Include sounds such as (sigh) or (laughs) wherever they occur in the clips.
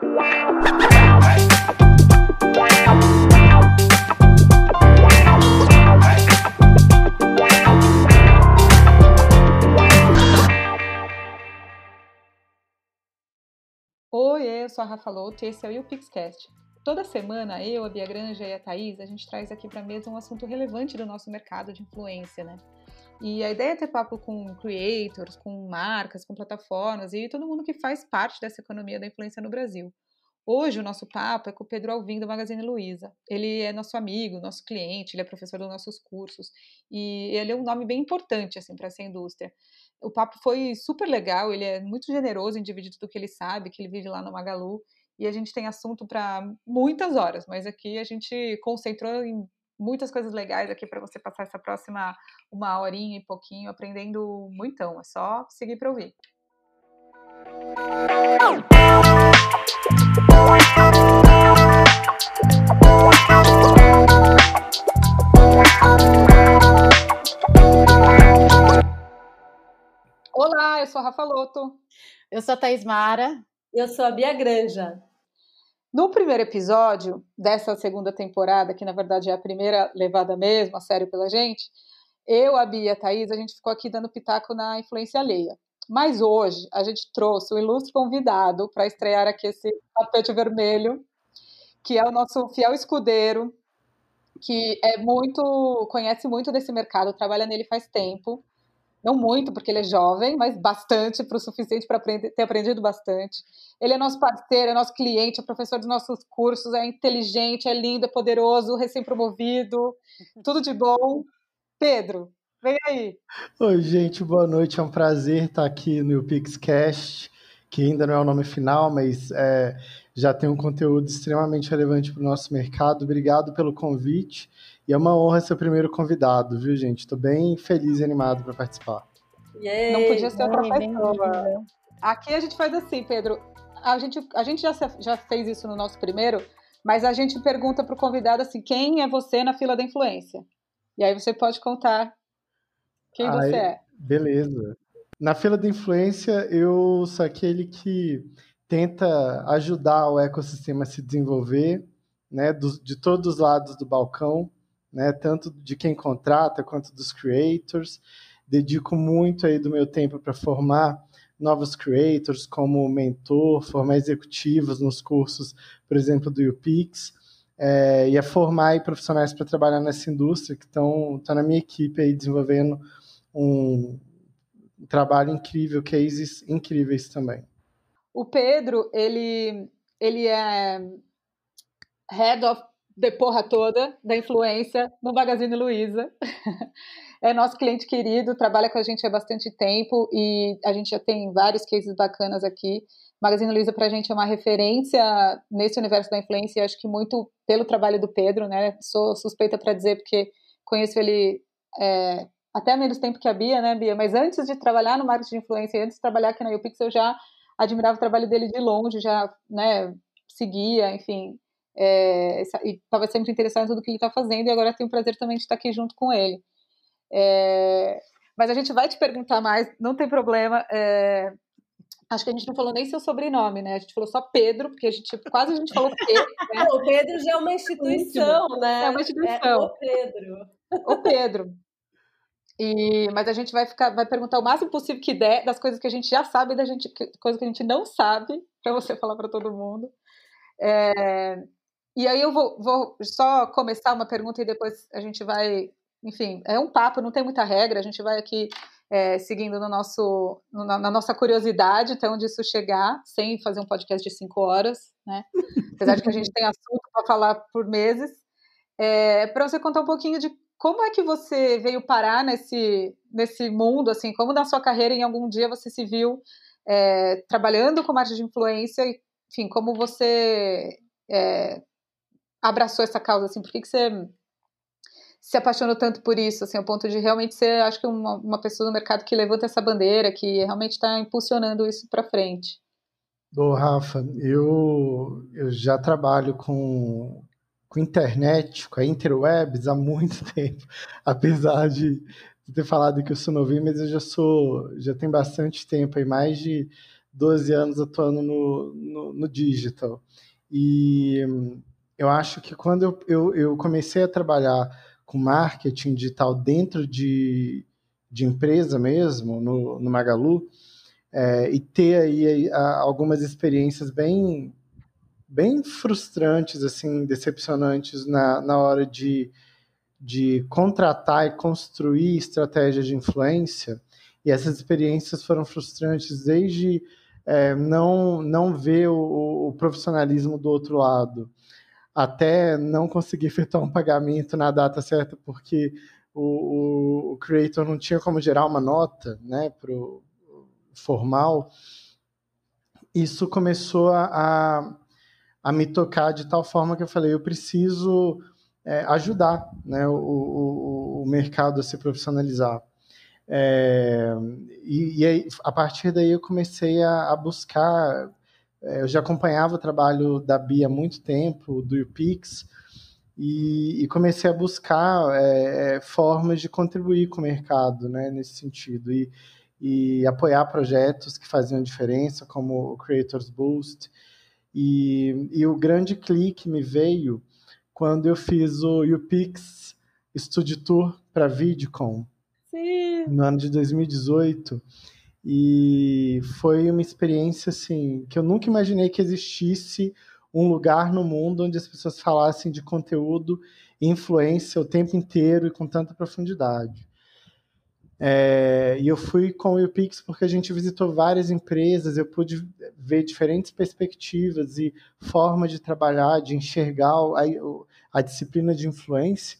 Oi, eu sou a Rafa Loto e esse é o YouPixCast. Toda semana, eu, a Bia Granja e a Thaís, a gente traz aqui para a mesa um assunto relevante do nosso mercado de influência, né? E a ideia é ter papo com creators, com marcas, com plataformas e todo mundo que faz parte dessa economia da influência no Brasil. Hoje o nosso papo é com o Pedro Alvim do Magazine Luiza. Ele é nosso amigo, nosso cliente, ele é professor dos nossos cursos e ele é um nome bem importante assim para essa indústria. O papo foi super legal, ele é muito generoso em dividir tudo que ele sabe, que ele vive lá no Magalu e a gente tem assunto para muitas horas, mas aqui a gente concentrou em muitas coisas legais aqui para você passar essa próxima uma horinha e pouquinho aprendendo muitão. É só seguir para ouvir. Olá, eu sou a Rafa Loto. Eu sou a Thaís Mara. Eu sou a Bia Granja. No primeiro episódio dessa segunda temporada, que na verdade é a primeira levada mesmo a sério pela gente, eu, a Bia e a Thaís, a gente ficou aqui dando pitaco na influência alheia. Mas hoje a gente trouxe um ilustre convidado para estrear aqui esse tapete vermelho, que é o nosso fiel escudeiro, que é muito, conhece muito desse mercado, trabalha nele faz tempo. Não muito, porque ele é jovem, mas bastante, para o suficiente para ter aprendido bastante. Ele é nosso parceiro, é nosso cliente, é professor dos nossos cursos, é inteligente, é lindo, é poderoso, recém-promovido, (laughs) tudo de bom. Pedro, vem aí. Oi, gente, boa noite. É um prazer estar aqui no PixCast, que ainda não é o nome final, mas é, já tem um conteúdo extremamente relevante para o nosso mercado. Obrigado pelo convite. E é uma honra ser o primeiro convidado, viu, gente? Estou bem feliz e animado para participar. Não podia ser outra pessoa. Aqui a gente faz assim, Pedro. A gente, a gente já, já fez isso no nosso primeiro, mas a gente pergunta para o convidado assim: quem é você na fila da influência? E aí você pode contar quem Ai, você é. Beleza. Na fila da influência, eu sou aquele que tenta ajudar o ecossistema a se desenvolver, né, do, de todos os lados do balcão né? Tanto de quem contrata quanto dos creators. Dedico muito aí do meu tempo para formar novos creators como mentor, formar executivos nos cursos, por exemplo, do UPix, é, e a formar aí profissionais para trabalhar nessa indústria que estão na minha equipe aí desenvolvendo um trabalho incrível, cases incríveis também. O Pedro, ele, ele é Head of de porra toda da influência no Magazine Luiza. (laughs) é nosso cliente querido, trabalha com a gente há bastante tempo e a gente já tem vários cases bacanas aqui. Magazine Luiza para a gente é uma referência nesse universo da influência, acho que muito pelo trabalho do Pedro, né? Sou suspeita para dizer porque conheço ele é, até menos tempo que a Bia, né, Bia? Mas antes de trabalhar no marketing de influência, antes de trabalhar aqui na UPix, eu já admirava o trabalho dele de longe, já, né, seguia, enfim, é, e estava sempre interessado em tudo que ele está fazendo e agora tenho o prazer também de estar aqui junto com ele. É, mas a gente vai te perguntar mais, não tem problema. É, acho que a gente não falou nem seu sobrenome, né? A gente falou só Pedro, porque a gente quase a gente falou Pedro. Né? (laughs) o Pedro já é uma instituição, né? É uma instituição. É o Pedro. O Pedro. E, mas a gente vai ficar, vai perguntar o máximo possível que der das coisas que a gente já sabe da gente, coisas que a gente não sabe, para você falar para todo mundo. É, e aí eu vou, vou só começar uma pergunta e depois a gente vai, enfim, é um papo, não tem muita regra, a gente vai aqui é, seguindo no nosso, na, na, nossa curiosidade até onde isso chegar, sem fazer um podcast de cinco horas, né? (laughs) Apesar de que a gente tem assunto para falar por meses. É, para você contar um pouquinho de como é que você veio parar nesse, nesse mundo, assim, como na sua carreira em algum dia você se viu é, trabalhando com marketing de influência, enfim, como você é, abraçou essa causa, assim? Por que, que você se apaixonou tanto por isso, assim, ao ponto de realmente ser, acho que, uma, uma pessoa no mercado que levanta essa bandeira, que realmente está impulsionando isso para frente? Bom, Rafa, eu, eu já trabalho com, com internet, com a interwebs há muito (laughs) tempo, apesar de ter falado que eu sou novinho, mas eu já sou, já tem bastante tempo, aí mais de 12 anos atuando no, no, no digital. E eu acho que quando eu, eu, eu, comecei a trabalhar com marketing digital dentro de, de empresa mesmo, no, no Magalu, é, e ter aí a, algumas experiências bem, bem frustrantes, assim, decepcionantes na, na hora de, de contratar e construir estratégias de influência, e essas experiências foram frustrantes desde é, não, não ver o, o, profissionalismo do outro lado, até não conseguir efetuar um pagamento na data certa, porque o, o, o creator não tinha como gerar uma nota né, para o formal. Isso começou a, a, a, me tocar de tal forma que eu falei: eu preciso é, ajudar né, o, o, o mercado a se profissionalizar. É, e, e aí, a partir daí eu comecei a, a buscar. É, eu já acompanhava o trabalho da Bia há muito tempo, do UPix, e, e comecei a buscar é, é, formas de contribuir com o mercado né, nesse sentido. E, e apoiar projetos que faziam diferença, como o Creators Boost. E, e o grande clique me veio quando eu fiz o UPix Studio Tour para VidCon. Sim. no ano de 2018. E foi uma experiência assim que eu nunca imaginei que existisse um lugar no mundo onde as pessoas falassem de conteúdo e influência o tempo inteiro e com tanta profundidade. É, e eu fui com o UPix porque a gente visitou várias empresas, eu pude ver diferentes perspectivas e formas de trabalhar, de enxergar a, a disciplina de influência.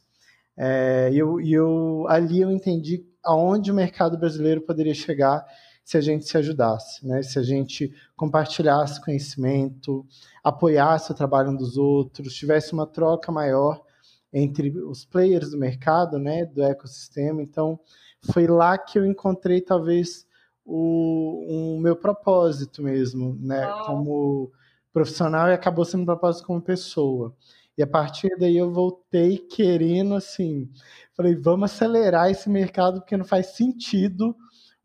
É, e eu, eu, ali eu entendi aonde o mercado brasileiro poderia chegar se a gente se ajudasse, né? se a gente compartilhasse conhecimento, apoiasse o trabalho um dos outros, tivesse uma troca maior entre os players do mercado, né, do ecossistema. Então, foi lá que eu encontrei talvez o, o meu propósito mesmo, né, como profissional e acabou sendo um propósito como pessoa. E a partir daí eu voltei querendo, assim, falei, vamos acelerar esse mercado, porque não faz sentido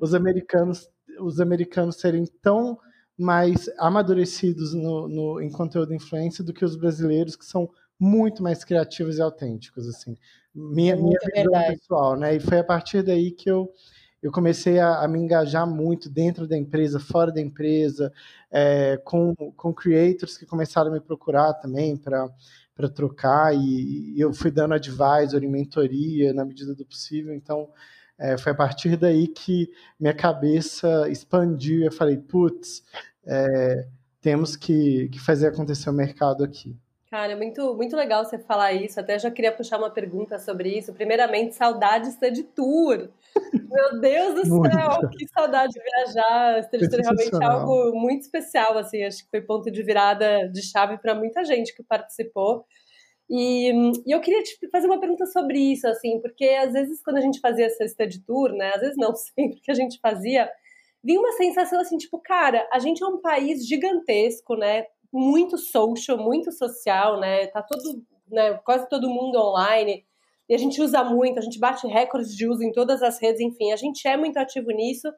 os americanos, os americanos serem tão mais amadurecidos no, no, em conteúdo de influência do que os brasileiros, que são muito mais criativos e autênticos, assim. Minha, minha visão verdade. pessoal, né? E foi a partir daí que eu, eu comecei a, a me engajar muito dentro da empresa, fora da empresa, é, com, com creators que começaram a me procurar também para para trocar e, e, eu fui dando advisor e mentoria na medida do possível. Então, é, foi a partir daí que minha cabeça expandiu e eu falei, putz, é, temos que, que fazer acontecer o mercado aqui. Cara, é muito, muito legal você falar isso. Até já queria puxar uma pergunta sobre isso. Primeiramente, saudades de tour. (laughs) Meu Deus do céu, que saudade de viajar. Study Tour é realmente algo muito especial, assim. Acho que foi ponto de virada de chave para muita gente que participou. E, e, eu queria te fazer uma pergunta sobre isso, assim, porque às vezes quando a gente fazia essa study tour, né, às vezes não (laughs) sempre que a gente fazia, vinha uma sensação assim, tipo, cara, a gente é um país gigantesco, né, muito social, muito social, né? Tá todo, né, quase todo mundo online. E a gente usa muito, a gente bate recordes de uso em todas as redes, enfim, a gente é muito ativo nisso.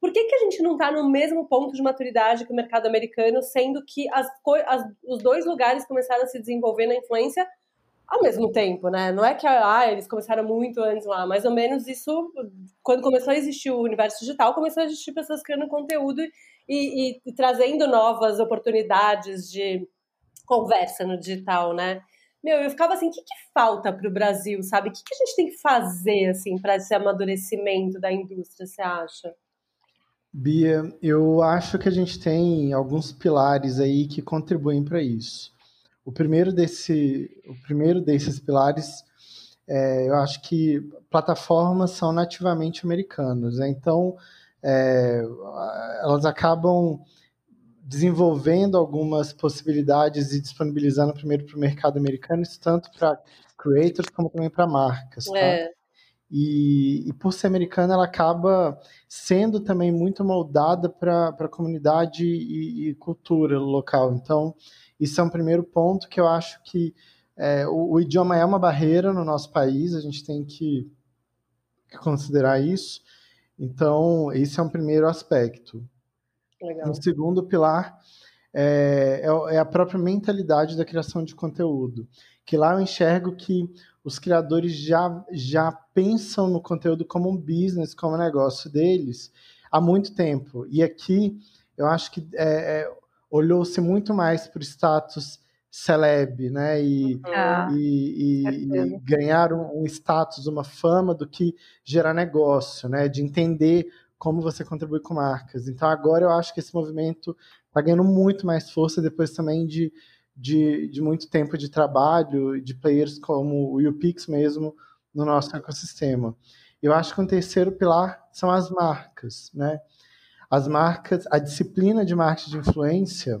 Por que, que a gente não está no mesmo ponto de maturidade que o mercado americano, sendo que as, as, os dois lugares começaram a se desenvolver na influência ao mesmo tempo, né? Não é que ah, eles começaram muito antes lá, mais ou menos isso, quando começou a existir o universo digital, começou a existir pessoas criando conteúdo e, e, e trazendo novas oportunidades de conversa no digital, né? Meu, eu ficava assim, o que, que falta para o Brasil, sabe? O que, que a gente tem que fazer, assim, para esse amadurecimento da indústria, você acha? Bia, eu acho que a gente tem alguns pilares aí que contribuem para isso. O primeiro, desse, o primeiro desses pilares, é, eu acho que plataformas são nativamente americanas, né? então é, elas acabam desenvolvendo algumas possibilidades e disponibilizando primeiro para o mercado americano, isso tanto para creators como também para marcas. Tá? É. E, e, por ser americana, ela acaba sendo também muito moldada para a comunidade e, e, cultura local. Então, isso é um primeiro ponto que eu acho que é, o, o, idioma é uma barreira no nosso país, a gente tem que, que considerar isso. Então, esse é um primeiro aspecto. Legal. O segundo pilar é, é, é a própria mentalidade da criação de conteúdo. Que lá eu enxergo que os criadores já, já pensam no conteúdo como um business, como um negócio deles, há muito tempo. E aqui eu acho que é, é, olhou-se muito mais para o status celeb, né? E, ah, e, e, e ganhar um, um, status, uma fama do que gerar negócio, né? De entender como você contribui com marcas. Então agora eu acho que esse movimento está ganhando muito mais força depois também de, de, de, muito tempo de trabalho, de players como o UPix mesmo no nosso ecossistema. Eu acho que um terceiro pilar são as marcas, né? As marcas, a disciplina de marketing de influência,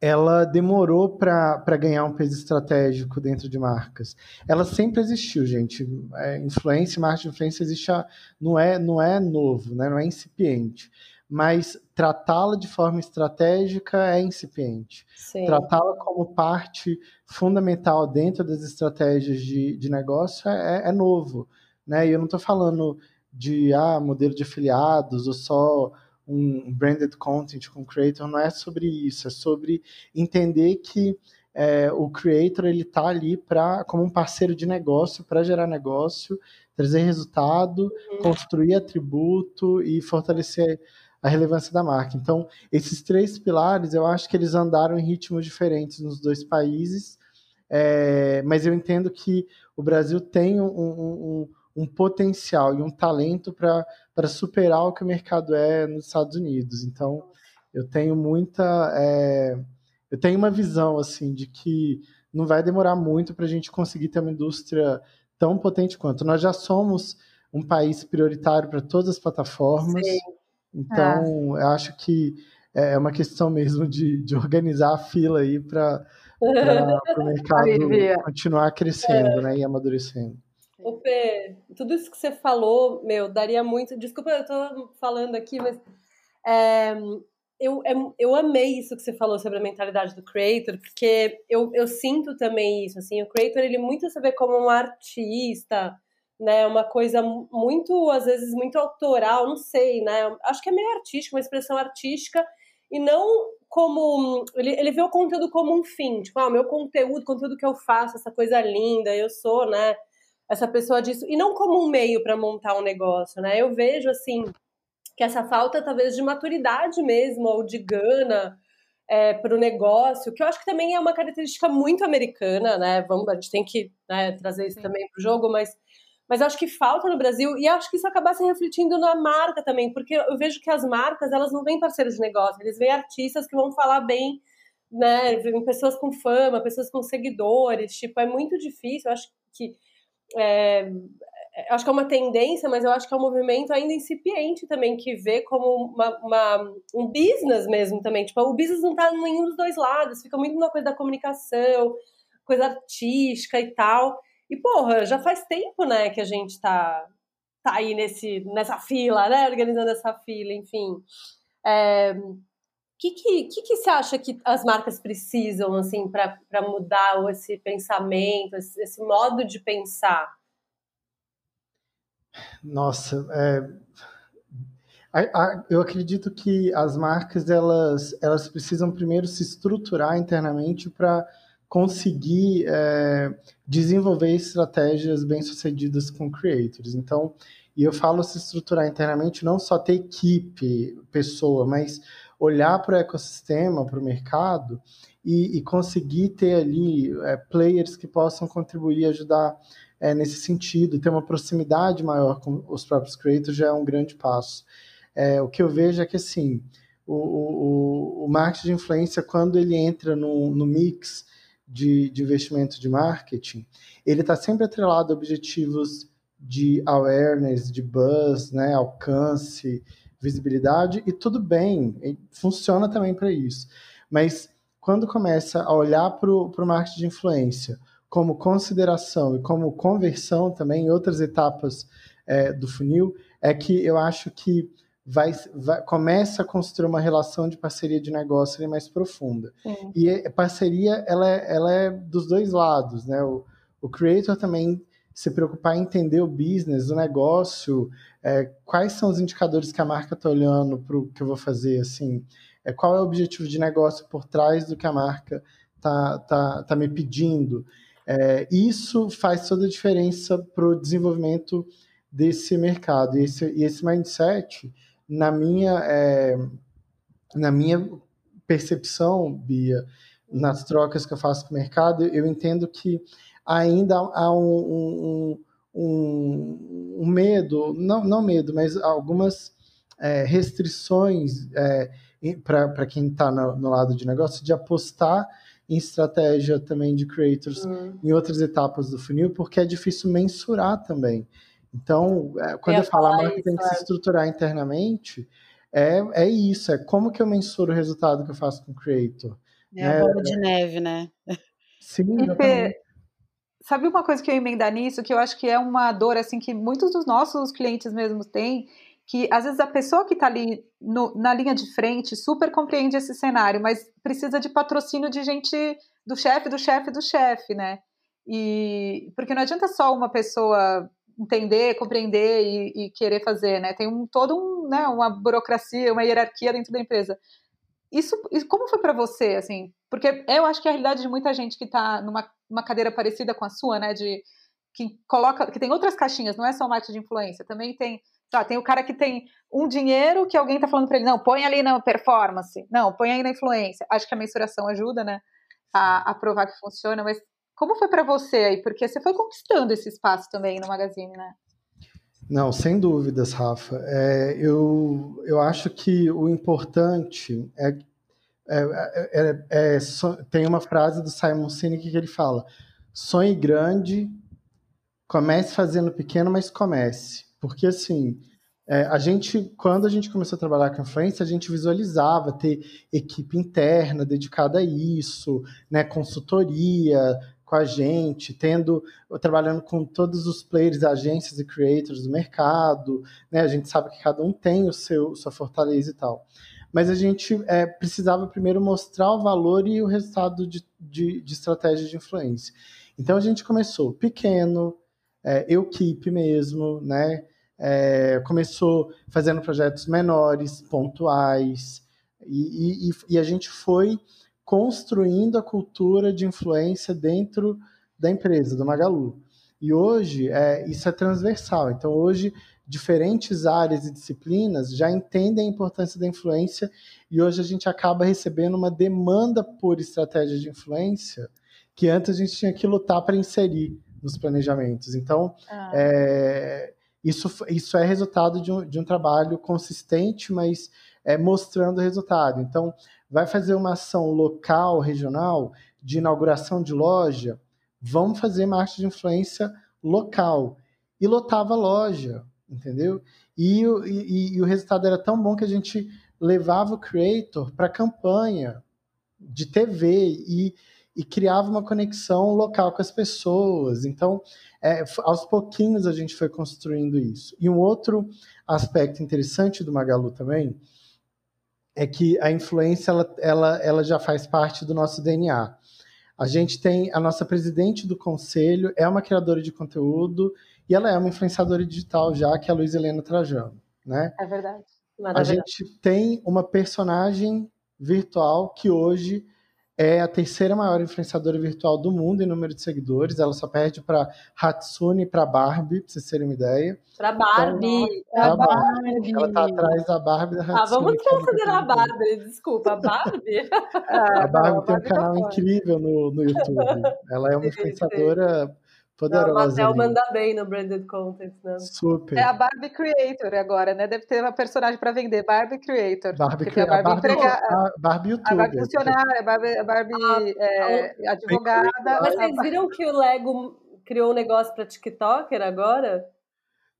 ela demorou para ganhar um peso estratégico dentro de marcas. Ela sempre existiu, gente. É, influência, marketing de influência existe, a, não é não é novo, né? não é incipiente. Mas tratá-la de forma estratégica é incipiente. Tratá-la como parte fundamental dentro das estratégias de, de negócio é, é novo. Né? E eu não estou falando de ah, modelo de afiliados ou só um branded content com creator, não é sobre isso, é sobre entender que é, o creator ele está ali para como um parceiro de negócio para gerar negócio, trazer resultado, uhum. construir atributo e fortalecer a relevância da marca. Então, esses três pilares, eu acho que eles andaram em ritmos diferentes nos dois países, é, mas eu entendo que o Brasil tem um, um, um potencial e um talento para superar o que o mercado é nos Estados Unidos. Então, eu tenho muita. É, eu tenho uma visão assim de que não vai demorar muito para a gente conseguir ter uma indústria tão potente quanto. Nós já somos um país prioritário para todas as plataformas. Sim. Então, é. eu acho que é uma questão mesmo de, de organizar a fila aí para o (laughs) mercado continuar crescendo é. né, e amadurecendo. Ô, Pê, tudo isso que você falou, meu, daria muito. Desculpa, eu tô falando aqui, mas é, eu, é, eu amei isso que você falou sobre a mentalidade do creator, porque eu, eu sinto também isso, assim, o creator, ele muito se vê como um artista, né, uma coisa muito, às vezes, muito autoral, não sei, né, acho que é meio artístico, uma expressão artística, e não como, ele, ele vê o conteúdo como um fim, tipo, ah, o meu conteúdo, conteúdo que eu faço, essa coisa linda, eu sou, né, essa pessoa disso, e não como um meio para montar um negócio, né? Eu vejo, assim, que essa falta, talvez, de maturidade mesmo, ou de gana é, para o negócio, que eu acho que também é uma característica muito americana, né? Vamos, a gente tem que né, trazer isso Sim. também para o jogo, mas, mas acho que falta no Brasil, e acho que isso acaba se refletindo na marca também, porque eu vejo que as marcas, elas não vêm parceiros de negócio, eles vêm artistas que vão falar bem né, pessoas com fama, pessoas com seguidores, tipo, é muito difícil, eu acho que é, acho que é uma tendência, mas eu acho que é um movimento ainda incipiente também, que vê como uma, uma, um business mesmo também. Tipo, o business não em nenhum dos dois lados, fica muito na coisa da comunicação, coisa artística e tal. E, porra, já faz tempo, né, que a gente tá, tá aí nesse, nessa fila, né, organizando essa fila, enfim. É, que, que, que, que você acha que as marcas precisam assim para mudar esse pensamento, esse, esse, modo de pensar? Nossa, é, a, a, eu acredito que as marcas elas, elas precisam primeiro se estruturar internamente para conseguir é, desenvolver estratégias bem sucedidas com creators. Então, e eu falo se estruturar internamente, não só ter equipe, pessoa, mas olhar para o ecossistema, para o mercado e, e, conseguir ter ali é, players que possam contribuir, ajudar é, nesse sentido, ter uma proximidade maior com os próprios creators já é um grande passo. É, o que eu vejo é que assim, o, o, o marketing de influência, quando ele entra no, no mix de, de investimento de marketing, ele está sempre atrelado a objetivos de awareness, de buzz, né, alcance, visibilidade, e tudo bem, funciona também para isso. Mas quando começa a olhar para o marketing de influência como consideração e como conversão também em outras etapas é, do funil, é que eu acho que vai, vai, começa a construir uma relação de parceria de negócio mais profunda. Sim. E a parceria ela é, ela é dos dois lados, né? O, o creator também se preocupar em entender o business, o negócio, é, quais são os indicadores que a marca está olhando para o que eu vou fazer, assim, é, qual é o objetivo de negócio por trás do que a marca está tá, tá me pedindo. É, isso faz toda a diferença para o desenvolvimento desse mercado. E esse, e esse mindset, na minha, é, na minha percepção, Bia, nas trocas que eu faço com o mercado, eu entendo que ainda há um, um, um, um medo, não, não medo, mas algumas é, restrições é, para quem está no, no, lado de negócio de apostar em estratégia também de creators hum. em outras etapas do funil, porque é difícil mensurar também. Então, é, quando eu, eu falo a marca tem que se estruturar internamente, é, é isso, é como que eu mensuro o resultado que eu faço com o creator. É a bola de neve, né? Sim, sabe uma coisa que eu emendar nisso, que eu acho que é uma dor assim que muitos dos nossos clientes mesmos têm, que às vezes a pessoa que está ali no, na linha de frente super compreende esse cenário, mas precisa de patrocínio de gente do chefe, do chefe, do chefe, né? E porque não adianta só uma pessoa entender, compreender e, e querer fazer, né? Tem um todo um, né, uma burocracia, uma hierarquia dentro da empresa. Isso, como foi para você, assim? Porque eu acho que a realidade de muita gente que está numa uma cadeira parecida com a sua, né? De que coloca, que tem outras caixinhas, não é só marketing de influência, também tem, tá, tem o cara que tem um dinheiro que alguém está falando para ele, não, põe ali na performance, não, põe aí na influência. Acho que a mensuração ajuda, né? A, a provar que funciona, mas como foi para você aí? Porque você foi conquistando esse espaço também no Magazine, né? Não, sem dúvidas, Rafa. É, eu, eu acho que o importante é, é, é, é so, tem uma frase do Simon Sinek que ele fala: sonhe grande, comece fazendo pequeno, mas comece. Porque assim, é, a gente, quando a gente começou a trabalhar com influência, a gente visualizava ter equipe interna dedicada a isso, né, consultoria, com a gente, tendo trabalhando com todos os players, agências e creators do mercado, né? A gente sabe que cada um tem o seu sua fortaleza e tal. Mas a gente é, precisava primeiro mostrar o valor e o resultado de, de, de estratégia de influência. Então a gente começou pequeno, é, eu keep mesmo, né? É, começou fazendo projetos menores, pontuais, e, e, e a gente foi construindo a cultura de influência dentro da empresa, do Magalu. E hoje é, isso é transversal. Então, hoje, diferentes áreas e disciplinas já entendem a importância da influência e hoje a gente acaba recebendo uma demanda por estratégia de influência que antes a gente tinha que lutar para inserir nos planejamentos. Então, ah. é, isso, isso é resultado de um, de um trabalho consistente, mas é, mostrando o resultado. Então, vai fazer uma ação local, regional, de inauguração de loja, vamos fazer marketing de influência local. E lotava a loja, entendeu? E, e, e o resultado era tão bom que a gente levava o creator para campanha de TV e, e criava uma conexão local com as pessoas. Então, é, aos pouquinhos a gente foi construindo isso. E um outro aspecto interessante do Magalu também é que a influência ela, ela, ela já faz parte do nosso DNA. A gente tem a nossa presidente do conselho, é uma criadora de conteúdo e ela é uma influenciadora digital já, que é a Luiz Helena Trajano, né? É verdade. A gente tem uma personagem virtual que hoje é a terceira maior influenciadora virtual do mundo em número de seguidores. Ela só perde para Hatsune e para Barbie, para vocês terem uma ideia. Para Barbie. Então, Barbie. Ela está atrás da Barbie da Hatsune. Ah, vamos considerar a Barbie, desculpa, a Barbie. (laughs) a Barbie tem um canal incrível no, no YouTube. Ela é uma influenciadora poderosa. Não, a manda bem no branded content, né? Super. É a Barbie Creator agora, né? Deve ter uma personagem para vender, Barbie Creator. Barbie Creator. A Barbie, a Barbie YouTuber. A Barbie funcionária, a Barbie, a Barbie ah, é, advogada. Mas vocês viram que o Lego criou um negócio para TikToker agora?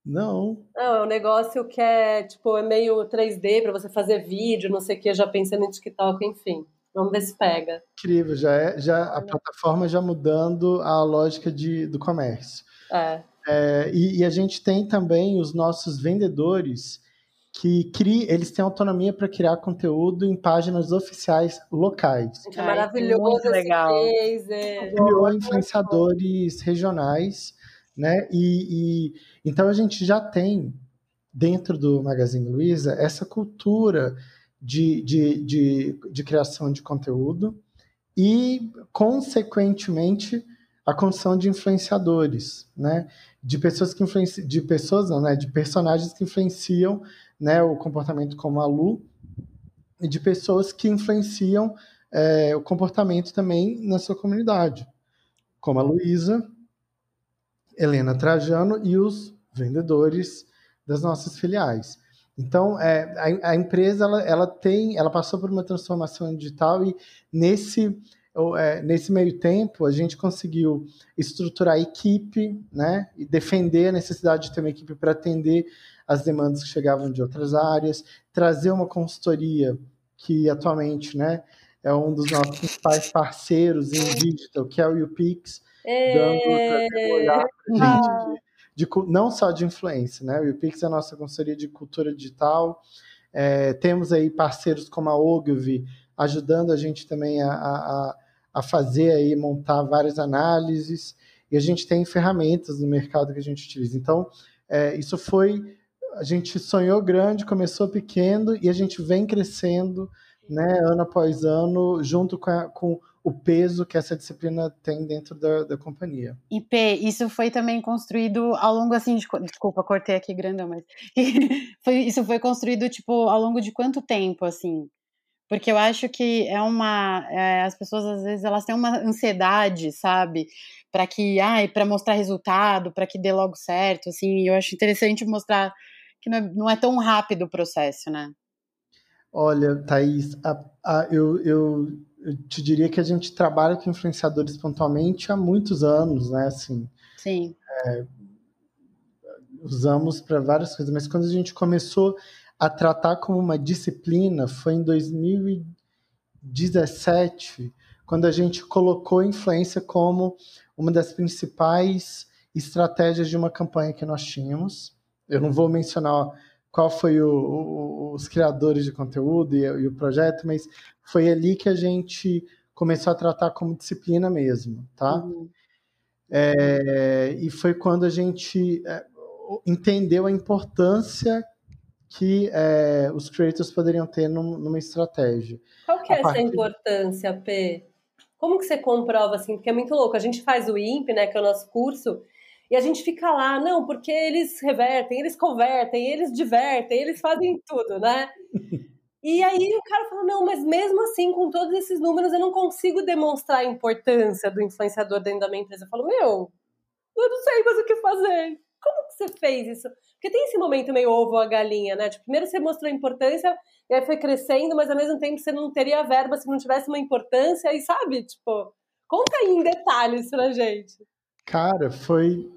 Não. Não, é um negócio que é, tipo, é meio 3D para você fazer vídeo, não sei o que, já pensando em TikTok, enfim. Vamos ver se pega. Incrível, já é já a plataforma já mudando a lógica de, do comércio. É. é e, e, a gente tem também os nossos vendedores que cri, eles têm autonomia para criar conteúdo em páginas oficiais locais. É maravilhoso, legal. Case. Criou influenciadores regionais né? E, e então a gente já tem dentro do Magazine Luiza essa cultura de, de, de, de criação de conteúdo e, consequentemente, a construção de influenciadores, né? De pessoas que influenciam, de pessoas não, né? De personagens que influenciam, né? O comportamento como a Lu e de pessoas que influenciam é, o comportamento também na sua comunidade, como a Luísa, Helena Trajano e os vendedores das nossas filiais. Então, é, a, a, empresa ela, ela, tem, ela passou por uma transformação digital e nesse é, nesse meio tempo a gente conseguiu estruturar a equipe, né, e defender a necessidade de ter uma equipe para atender as demandas que chegavam de outras áreas, trazer uma consultoria que atualmente, né, é um dos nossos principais parceiros em digital, que é o UPix, dando um olhar para gente de, de, não só de influência, né? O UPix é a nossa consultoria de cultura digital. É, temos aí parceiros como a Ogilvy ajudando a gente também a, a, a fazer aí, montar várias análises, e a gente tem ferramentas no mercado que a gente utiliza. Então, é, isso foi. A gente sonhou grande, começou pequeno e a gente vem crescendo né, ano após ano, junto com, a, com o peso que essa disciplina tem dentro da, da companhia. E P, isso foi também construído ao longo assim de, desculpa, cortei aqui grandão, mas (laughs) foi, isso foi construído tipo ao longo de quanto tempo assim? Porque eu acho que é uma é, as pessoas às vezes elas têm uma ansiedade, sabe? Para que, ai, para mostrar resultado, para que dê logo certo, assim. Eu acho interessante mostrar que não é, não é tão rápido o processo, né? Olha, Thaís, a, a, eu, eu, eu, te diria que a gente trabalha com influenciadores pontualmente há muitos anos, né? Assim, Sim. É, usamos para várias coisas, mas quando a gente começou a tratar como uma disciplina foi em 2017, quando a gente colocou influência como uma das principais estratégias de uma campanha que nós tínhamos. Eu não vou mencionar qual foi o, o, os criadores de conteúdo e, e, o projeto, mas foi ali que a gente começou a tratar como disciplina mesmo, tá? Uhum. É, e foi quando a gente é, entendeu a importância que é, os creators poderiam ter num, numa estratégia. Qual que é a essa importância, P? Como que você comprova assim? Porque é muito louco. A gente faz o IMP, né, que é o nosso curso, e a gente fica lá, não, porque eles revertem, eles convertem, eles divertem, eles fazem tudo, né? (laughs) E aí o cara falou, não, mas mesmo assim, com todos esses números, eu não consigo demonstrar a importância do influenciador dentro da minha empresa. Eu falo, meu, eu não sei mais o que fazer. Como que você fez isso? Porque tem esse momento meio ovo a galinha, né? Tipo, primeiro você mostrou a importância, e aí foi crescendo, mas ao mesmo tempo você não teria verba se não tivesse uma importância, e sabe? Tipo, conta aí em detalhes pra gente. Cara, foi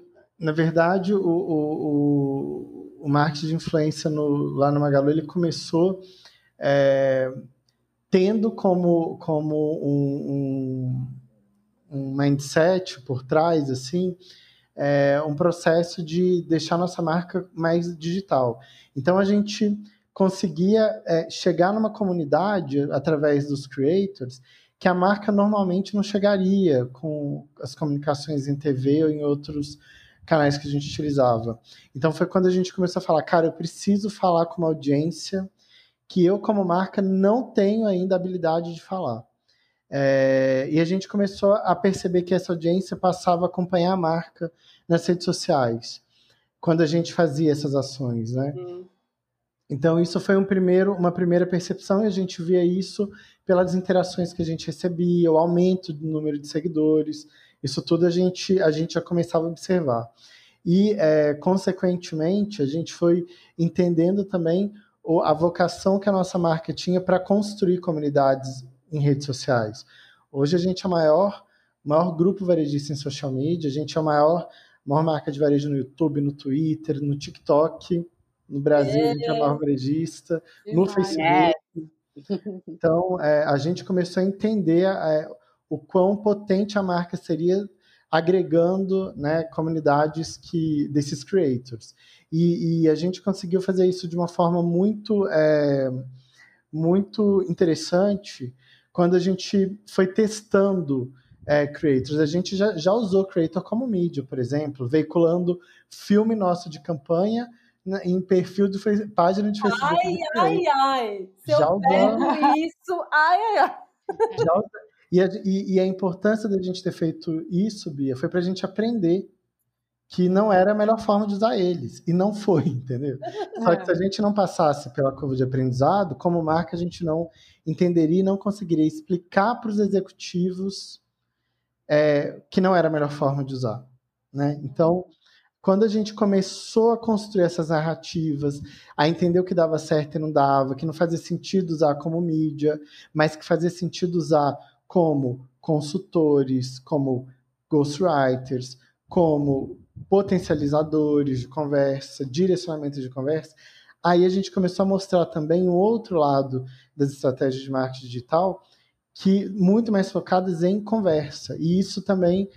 na verdade, o, o, o, marketing de influência no, lá no Magalu ele começou é, tendo como, como um, um, um, mindset por trás, assim, é, um processo de deixar nossa marca mais digital. Então, a gente conseguia é, chegar numa comunidade através dos creators que a marca normalmente não chegaria com as comunicações em TV ou em outros canais que a gente utilizava. Então foi quando a gente começou a falar, cara, eu preciso falar com uma audiência que eu, como marca, não tenho ainda habilidade de falar. É, e a gente começou a perceber que essa audiência passava a acompanhar a marca nas redes sociais, quando a gente fazia essas ações, né? Uhum. Então, isso foi um primeiro, uma primeira percepção, e a gente via isso pelas interações que a gente recebia, o aumento do número de seguidores, isso tudo a gente, a gente já começava a observar. E, é, consequentemente, a gente foi entendendo também a vocação que a nossa marca tinha para construir comunidades em redes sociais. Hoje a gente é o maior, maior grupo varejista em social media, a gente é a maior, maior marca de varejo no YouTube, no Twitter, no TikTok. No Brasil, é. a gente é a maior varejista, no Facebook. É. Então, é, a gente começou a entender é, o quão potente a marca seria agregando né, comunidades que desses creators. E, e, a gente conseguiu fazer isso de uma forma muito, é, muito interessante quando a gente foi testando é, creators. A gente já, já usou creator como mídia, por exemplo, veiculando filme nosso de campanha em perfil de página de Facebook. Ai, ai, ai. Se já eu isso, ai, ai, ai. Já, e, a, e, e a importância da gente ter feito isso, Bia, foi para a gente aprender que não era a melhor forma de usar eles. E não foi, (laughs) entendeu? Só que se a gente não passasse pela curva de aprendizado, como marca, a gente não entenderia e não conseguiria explicar para os executivos é, que não era a melhor forma de usar. Né? Então, quando a gente começou a construir essas narrativas, a entender o que dava certo e não dava, que não fazia sentido usar como mídia, mas que fazia sentido usar como consultores, como ghostwriters, como potencializadores de conversa, direcionamento de conversa, aí a gente começou a mostrar também um outro lado das estratégias de marketing digital, que muito mais focadas em conversa. E isso também,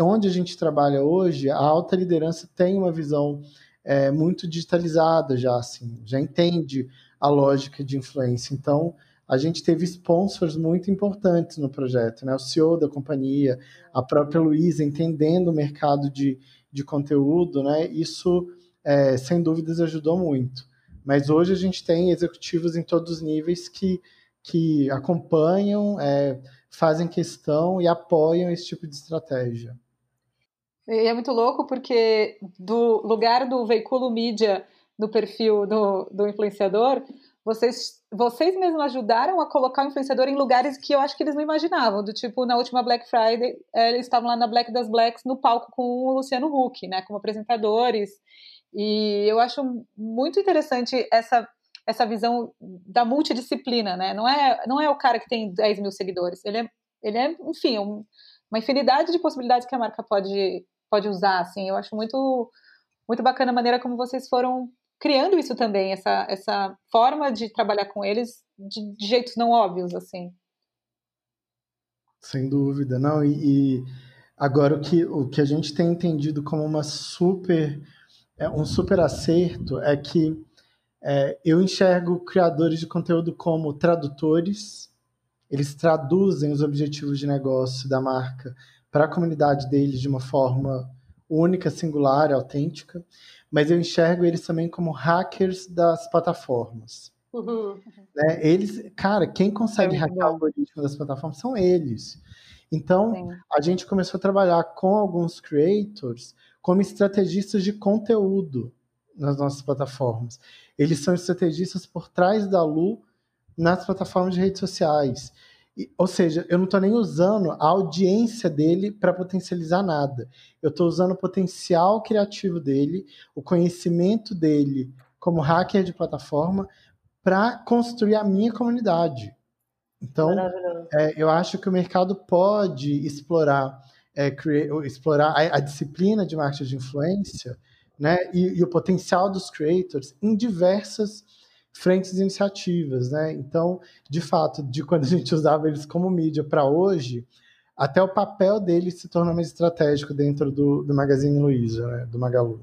onde a gente trabalha hoje, a alta liderança tem uma visão é, muito digitalizada já, assim, já entende a lógica de influência. Então, a gente teve sponsors muito importantes no projeto, né? O CEO da companhia, a própria Luísa, entendendo o mercado de, de conteúdo, né? Isso, é, sem dúvidas, ajudou muito. Mas hoje a gente tem executivos em todos os níveis que, que acompanham, é, fazem questão e apoiam esse tipo de estratégia. E é muito louco porque do lugar do veículo mídia no perfil do, do influenciador, vocês, vocês mesmos ajudaram a colocar o influenciador em lugares que eu acho que eles não imaginavam. Do tipo, na última Black Friday, eh, eles estavam lá na Black das Blacks no palco com o Luciano Huck, né, como apresentadores. E eu acho muito interessante essa, essa visão da multidisciplina, né? Não é, não é o cara que tem 10 mil seguidores. Ele é, ele é enfim, um, uma infinidade de possibilidades que a marca pode, pode usar, assim. Eu acho muito, muito bacana a maneira como vocês foram criando isso também, essa, essa forma de trabalhar com eles de, de jeitos não óbvios, assim. Sem dúvida, não. E, e, agora o que, o que a gente tem entendido como uma super, é, um super acerto é que é, eu enxergo criadores de conteúdo como tradutores. Eles traduzem os objetivos de negócio da marca para a comunidade deles de uma forma única, singular, autêntica mas eu enxergo eles também como hackers das plataformas. Uhum. Né? Eles, cara, quem consegue é hackear o algoritmo das plataformas são eles. Então, Sim. a gente começou a trabalhar com alguns creators como estrategistas de conteúdo nas nossas plataformas. Eles são estrategistas por trás da Lu nas plataformas de redes sociais. Ou seja, eu não estou nem usando a audiência dele para potencializar nada. Eu estou usando o potencial criativo dele, o conhecimento dele como hacker de plataforma para construir a minha comunidade. Então, é, eu acho que o mercado pode explorar, é, explorar a, a, disciplina de marketing de influência né, e, e o potencial dos creators em diversas frentes e iniciativas, né? Então, de fato, de quando a gente usava eles como mídia para hoje, até o papel deles se tornou mais estratégico dentro do, do Magazine Luiza, né? do Magalu.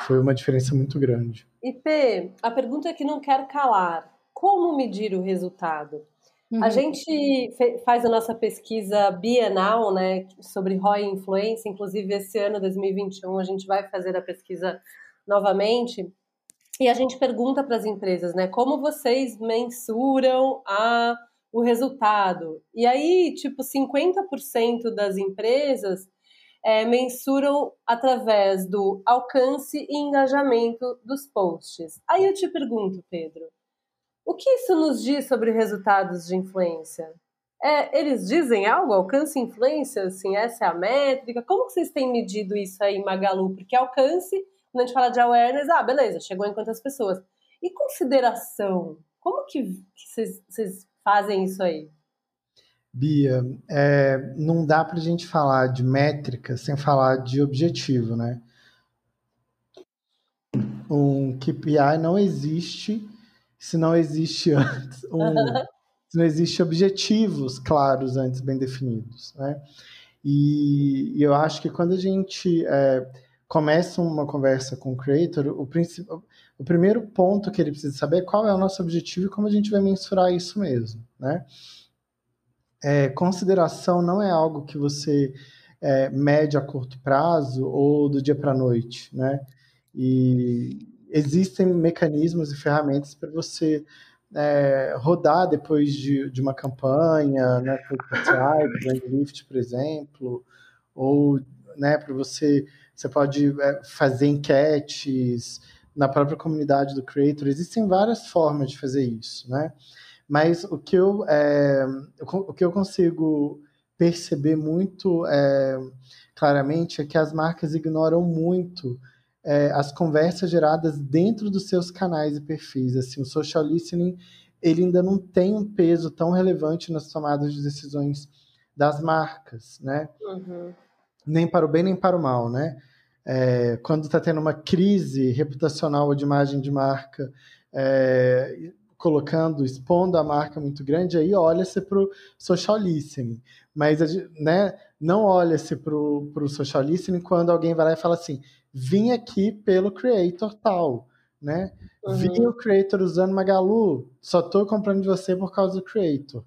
Foi uma diferença muito grande. E P, a pergunta é que não quer calar. Como medir o resultado? Uhum. A gente faz a nossa pesquisa bienal, né, sobre ROI e influência, inclusive esse ano, 2021, a gente vai fazer a pesquisa novamente. E a gente pergunta para as empresas, né, como vocês mensuram a, o resultado? E aí, tipo, 50% das empresas é, mensuram através do alcance e engajamento dos posts. Aí eu te pergunto, Pedro, o que isso nos diz sobre resultados de influência? É, eles dizem algo, alcance e influência, assim, essa é a métrica? Como que vocês têm medido isso aí Magalu? Porque alcance quando a gente fala de awareness, ah, beleza, chegou em quantas pessoas. E consideração? Como que vocês fazem isso aí? Bia, é, não dá para a gente falar de métrica sem falar de objetivo, né? Um KPI não existe se não existe antes um, (laughs) se não existe objetivos claros antes bem definidos, né? E, e eu acho que quando a gente é, começa uma conversa com o creator, o, o primeiro ponto que ele precisa saber é qual é o nosso objetivo e como a gente vai mensurar isso mesmo, né? é, consideração não é algo que você é, mede a curto prazo ou do dia para a noite, né? E existem mecanismos e ferramentas para você é, rodar depois de, de, uma campanha, né, por exemplo, ou né, para você, você pode é, fazer enquetes na própria comunidade do Creator. Existem várias formas de fazer isso, né? Mas o que eu, é, o que eu consigo perceber muito é, claramente é que as marcas ignoram muito é, as conversas geradas dentro dos seus canais e perfis. Assim, o social listening ele ainda não tem um peso tão relevante nas tomadas de decisões das marcas, né? Uhum. Nem para o bem nem para o mal, né? É, quando está tendo uma crise reputacional ou de imagem de marca, é, colocando, expondo a marca muito grande, aí olha-se para o social listening. Mas né, não olha-se para o social listening quando alguém vai lá e fala assim, vim aqui pelo creator tal, né? Uhum. Vi o creator usando Magalu, só estou comprando de você por causa do creator.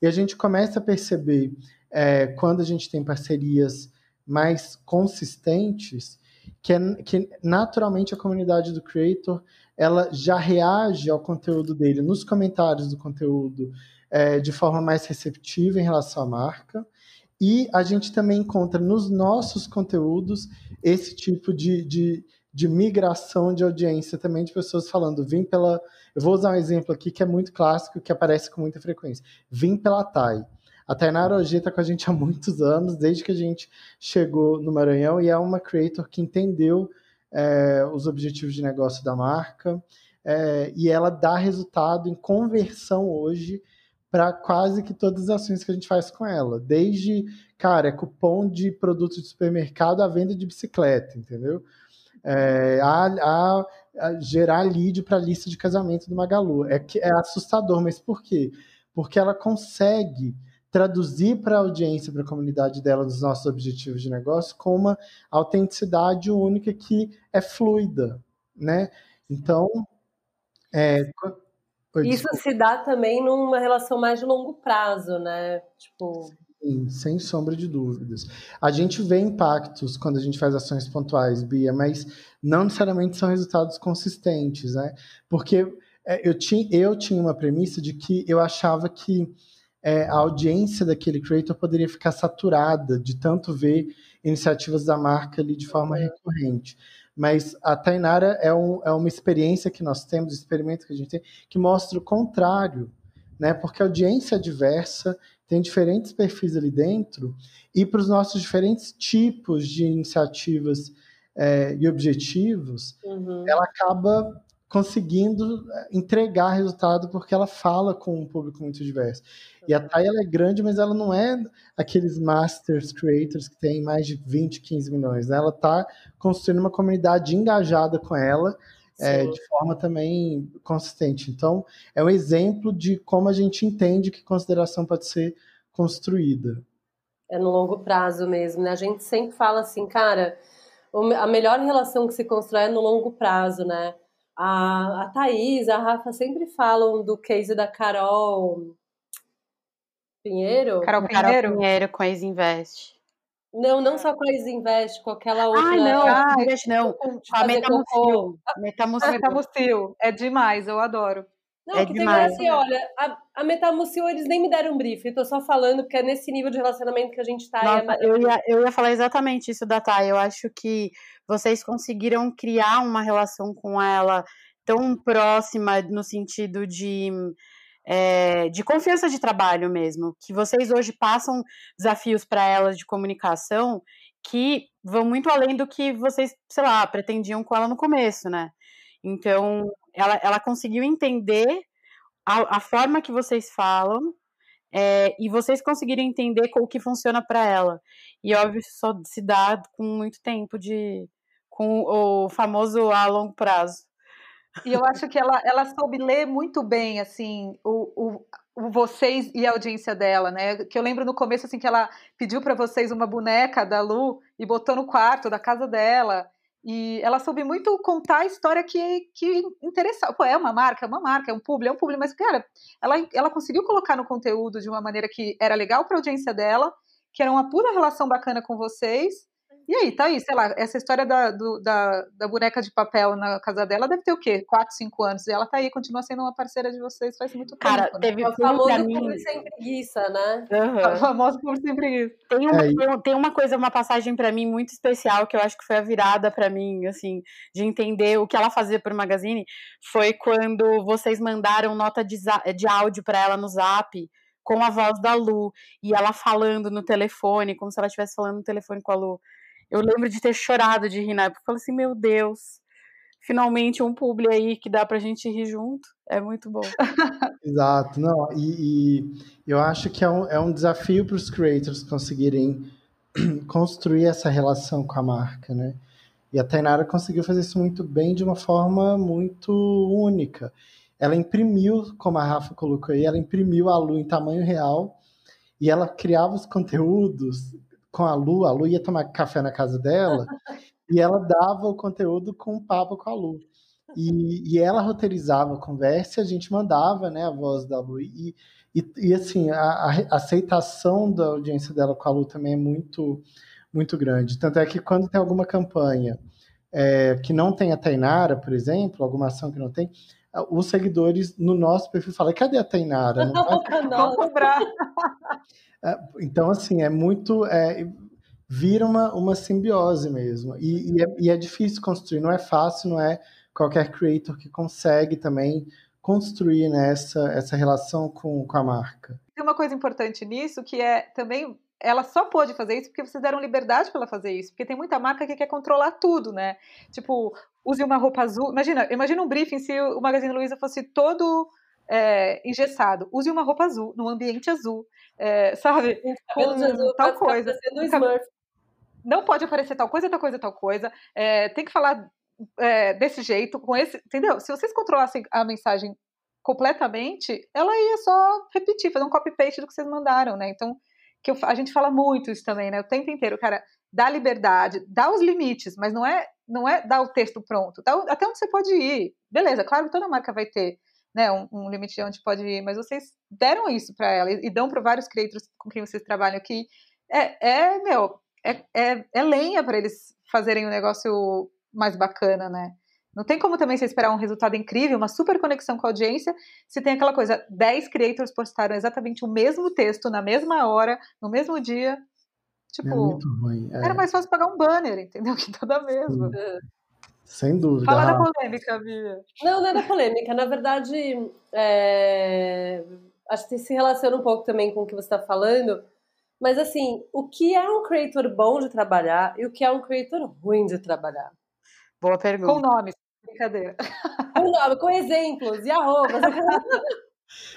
E a gente começa a perceber, é, quando a gente tem parcerias mais consistentes, que, é, que naturalmente a comunidade do creator ela já reage ao conteúdo dele nos comentários do conteúdo é, de forma mais receptiva em relação à marca. E a gente também encontra nos nossos conteúdos esse tipo de, de, de migração de audiência também de pessoas falando, vim pela. Eu vou usar um exemplo aqui que é muito clássico, que aparece com muita frequência. Vim pela TAI. A Tainara Ogier está com a gente há muitos anos, desde que a gente chegou no Maranhão, e é uma creator que entendeu é, os objetivos de negócio da marca, é, e ela dá resultado em conversão hoje para quase que todas as ações que a gente faz com ela. Desde, cara, é cupom de produto de supermercado à venda de bicicleta, entendeu? É, a, a, a, gerar lead para a lista de casamento do Magalu. É, é assustador, mas por quê? Porque ela consegue traduzir para a audiência, para a comunidade dela, os nossos objetivos de negócio, com uma autenticidade única que é fluida, né? Então, é, isso se dá também numa relação mais de longo prazo, né? Tipo, Sim, sem sombra de dúvidas. A gente vê impactos quando a gente faz ações pontuais, Bia, mas não necessariamente são resultados consistentes, né? Porque é, eu tinha, eu tinha uma premissa de que eu achava que é, a audiência daquele creator poderia ficar saturada de tanto ver iniciativas da marca ali de forma uhum. recorrente. Mas a Tainara é, um, é uma experiência que nós temos, experimento que a gente tem, que mostra o contrário, né? Porque a audiência é diversa, tem diferentes perfis ali dentro, e para os nossos diferentes tipos de iniciativas é, e objetivos, uhum. ela acaba conseguindo é, entregar resultado porque ela fala com um público muito diverso. E a uhum. Thay, ela é grande, mas ela não é aqueles masters creators que tem mais de 20, 15 milhões. Né? Ela está construindo uma comunidade engajada com ela é, de forma também consistente. Então, é um exemplo de como a gente entende que consideração pode ser construída. É no longo prazo mesmo, né? A gente sempre fala assim, cara, a melhor relação que se constrói é no longo prazo, né? A, a Thaís, a Rafa sempre falam do case da Carol Pinheiro. Carol Pinheiro, Carol Pinheiro com a Ex-Invest. Não, não só com a Ex-Invest, com aquela outra. Ah, não, ah, Invest não. Com a Metamucil. (laughs) Metamucil. Metamucil. É demais, eu adoro. Não, é que demais. tem assim, olha, a, a Metamucil eles nem me deram um brief, eu tô só falando porque é nesse nível de relacionamento que a gente tá. Nossa, é... eu, ia, eu ia falar exatamente isso da Thay, eu acho que vocês conseguiram criar uma relação com ela tão próxima no sentido de, é, de confiança de trabalho mesmo, que vocês hoje passam desafios para ela de comunicação que vão muito além do que vocês, sei lá, pretendiam com ela no começo, né? Então, ela, ela conseguiu entender a, a forma que vocês falam é, e vocês conseguiram entender o que funciona para ela. E óbvio, isso só se dá com muito tempo de, com o famoso a longo prazo. E eu acho que ela, ela soube ler muito bem, assim, o, o, o vocês e a audiência dela, né? Que eu lembro no começo, assim, que ela pediu para vocês uma boneca da Lu e botou no quarto da casa dela. E ela soube muito contar a história que, que interessava. Pô, é uma marca, é uma marca, é um público, é um público, mas, cara, ela, ela conseguiu colocar no conteúdo de uma maneira que era legal para a audiência dela, que era uma pura relação bacana com vocês, e aí, tá aí, sei lá, essa história da, do, da, da, boneca de papel na casa dela deve ter o quê? 4, 5 anos. E ela tá aí, continua sendo uma parceira de vocês faz muito Cara, tempo. Cara, teve né? o famoso mim... sem preguiça, né? Uhum. O famoso clube sem preguiça. Tem uma, é. tem uma coisa, uma passagem para mim muito especial, que eu acho que foi a virada para mim, assim, de entender o que ela fazia por Magazine, foi quando vocês mandaram nota de, de áudio para ela no Zap, com a voz da Lu, e ela falando no telefone, como se ela estivesse falando no telefone com a Lu. Eu lembro de ter chorado de rir na época. Falei assim, meu Deus, finalmente um publi aí que dá pra gente rir junto. É muito bom. (laughs) Exato, não, e, e, eu acho que é um, é um desafio para os creators conseguirem (clears throat) construir essa relação com a marca, né? E a Tainara conseguiu fazer isso muito bem de uma forma muito única. Ela imprimiu, como a Rafa colocou aí, ela imprimiu a Lu em tamanho real e ela criava os conteúdos com a Lu, a Lu ia tomar café na casa dela (laughs) e ela dava o conteúdo com um papo com a Lu. E, e ela roteirizava a conversa e a gente mandava né, a voz da Lu. E, e, e assim, a, a, aceitação da audiência dela com a Lu também é muito, muito grande. Tanto é que quando tem alguma campanha é, que não tem a Tainara, por exemplo, alguma ação que não tem, os seguidores no nosso perfil falam: cadê a Tainara? (laughs) Não vai... Vamos cobrar. É, então, assim, é muito. É, vira uma, uma simbiose mesmo. E, e, é, e, é, difícil construir, não é fácil, não é qualquer creator que consegue também construir né, essa, essa relação com, com a marca. Tem uma coisa importante nisso que é também. Ela só pôde fazer isso porque vocês deram liberdade para ela fazer isso. Porque tem muita marca que quer controlar tudo, né? Tipo, use uma roupa azul. Imagina, imagina um briefing se o Magazine Luiza fosse todo é, engessado. Use uma roupa azul, num ambiente azul é, sabe? Com tal coisa. Não pode aparecer tal coisa, tal coisa, tal coisa. É, tem que falar é, desse jeito, com esse. Entendeu? Se vocês controlassem a mensagem completamente, ela ia só repetir, fazer um copy-paste do que vocês mandaram, né? Então, que eu, a gente fala muito isso também, né? O tempo inteiro, cara, dá liberdade, dá os limites, mas não é, não é dar o texto pronto, dá até onde você pode ir. Beleza, claro que toda marca vai ter né, um, um, limite de onde pode ir, mas vocês deram isso para ela e, e dão para vários creators com quem vocês trabalham que é, é meu, é, é, é lenha para eles fazerem um negócio mais bacana, né? Não tem como também você esperar um resultado incrível, uma super conexão com a audiência, se tem aquela coisa, 10 creators postaram exatamente o mesmo texto na mesma hora, no mesmo dia. Tipo, é muito ruim. É. era mais fácil pagar um banner, entendeu? (laughs) Que toda mesma. Sem dúvida. Fala da polêmica, Bia. Não, não é da polêmica. Na verdade, é... acho que se relaciona um pouco também com o que você está falando. Mas, assim, o que é um creator bom de trabalhar e o que é um creator ruim de trabalhar? Boa pergunta. Com nomes, brincadeira. Com nome, com exemplos e arrobas. (laughs)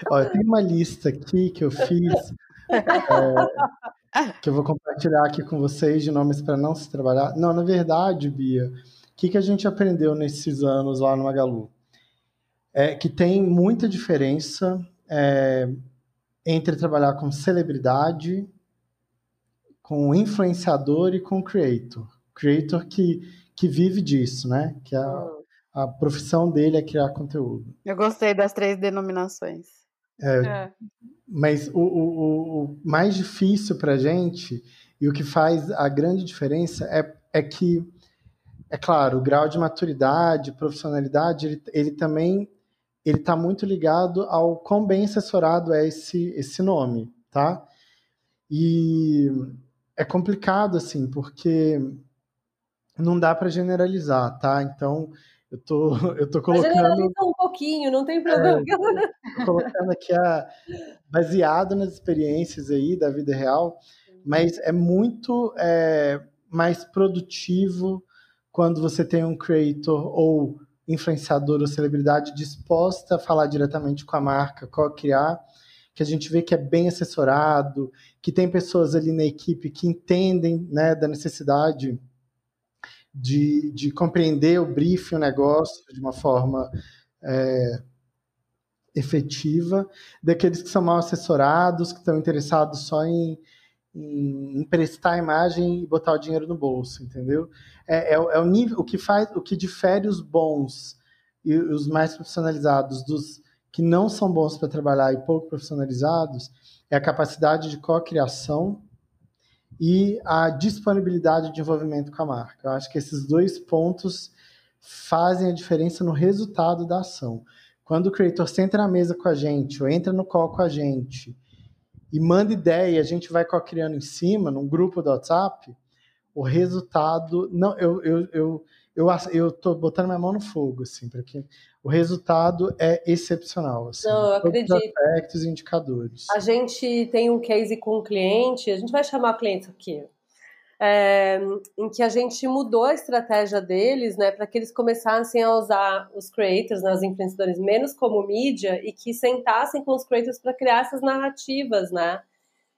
Olha, tem uma lista aqui que eu fiz, é, que eu vou compartilhar aqui com vocês de nomes para não se trabalhar. Não, na verdade, Bia, o que, que a gente aprendeu nesses anos lá no Magalu? É que tem muita diferença é, entre trabalhar com celebridade, com influenciador e com creator. Creator que, que vive disso, né? Que a, hum. A profissão dele é criar conteúdo. Eu gostei das três denominações. É, é. Mas o, o, o mais difícil para a gente e o que faz a grande diferença é, é que é claro, o grau de maturidade, profissionalidade, ele, ele também ele está muito ligado ao quão bem assessorado é esse, esse nome, tá? E é complicado, assim, porque não dá para generalizar, tá? Então, eu tô, (laughs) eu tô colocando... Generaliza um pouquinho, não tem problema. É, colocando aqui, a, baseado nas experiências aí da vida real, mas é muito é, mais produtivo quando você tem um creator ou influenciador ou celebridade disposta a falar diretamente com a marca, co-criar, que a gente vê que é bem assessorado, que tem pessoas ali na equipe que entendem né, da necessidade de, de compreender o briefing, o negócio de uma forma é, efetiva, daqueles que são mal assessorados, que estão interessados só em, em emprestar a imagem e botar o dinheiro no bolso, entendeu? É, é, é, o nível, o que faz, o que difere os bons e os mais profissionalizados dos que não são bons para trabalhar e pouco profissionalizados é a capacidade de co-criação e a disponibilidade de envolvimento com a marca. Eu acho que esses dois pontos fazem a diferença no resultado da ação. Quando o creator senta na mesa com a gente, ou entra no call com a gente, e manda ideia, a gente vai co-criando em cima, num grupo do WhatsApp, o resultado. Não, eu, eu, eu, eu, eu tô botando minha mão no fogo, assim, porque o resultado é excepcional. Assim, não, eu acredito. aspectos e indicadores. A gente tem um case com um cliente, a gente vai chamar cliente aqui, é, em que a gente mudou a estratégia deles, né, para que eles começassem a usar os creators, né, os influenciadores, menos como mídia e que sentassem com os creators para criar essas narrativas, né?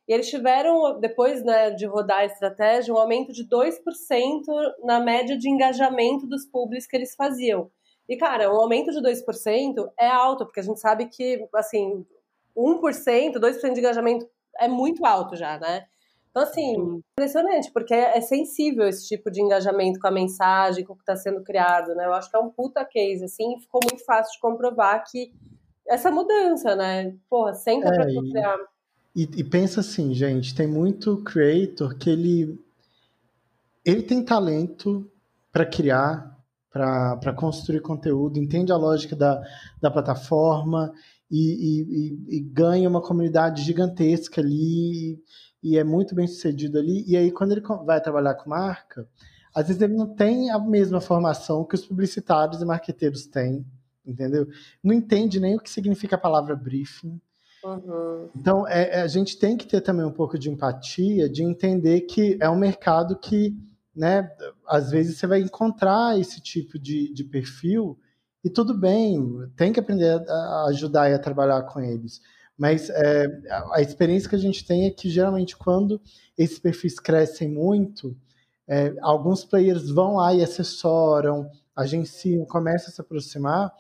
E eles tiveram, depois né, de rodar a estratégia, um aumento de 2% na média de engajamento dos públicos que eles faziam. E, cara, um aumento de 2% é alto, porque a gente sabe que, assim, 1%, 2% de engajamento é muito alto já, né? Então, assim, impressionante, porque é, é sensível esse tipo de engajamento com a mensagem, com o que está sendo criado, né? Eu acho que é um puta case, assim, ficou muito fácil de comprovar que essa mudança, né? Porra, senta é, pra. E, e, pensa assim, gente, tem muito creator que ele ele tem talento para criar, para construir conteúdo, entende a lógica da, da plataforma e, e, e ganha uma comunidade gigantesca ali e é muito bem sucedido ali. E aí, quando ele vai trabalhar com marca, às vezes ele não tem a mesma formação que os publicitários e marqueteiros têm, entendeu? Não entende nem o que significa a palavra briefing. Uhum. Então, é, é, a gente tem que ter também um pouco de empatia, de entender que é um mercado que, né, às vezes você vai encontrar esse tipo de, de perfil e tudo bem, tem que aprender a ajudar e a trabalhar com eles. Mas é, a experiência que a gente tem é que geralmente quando esses perfis crescem muito, é, alguns players vão lá e assessoram, agenciam, começam a se aproximar.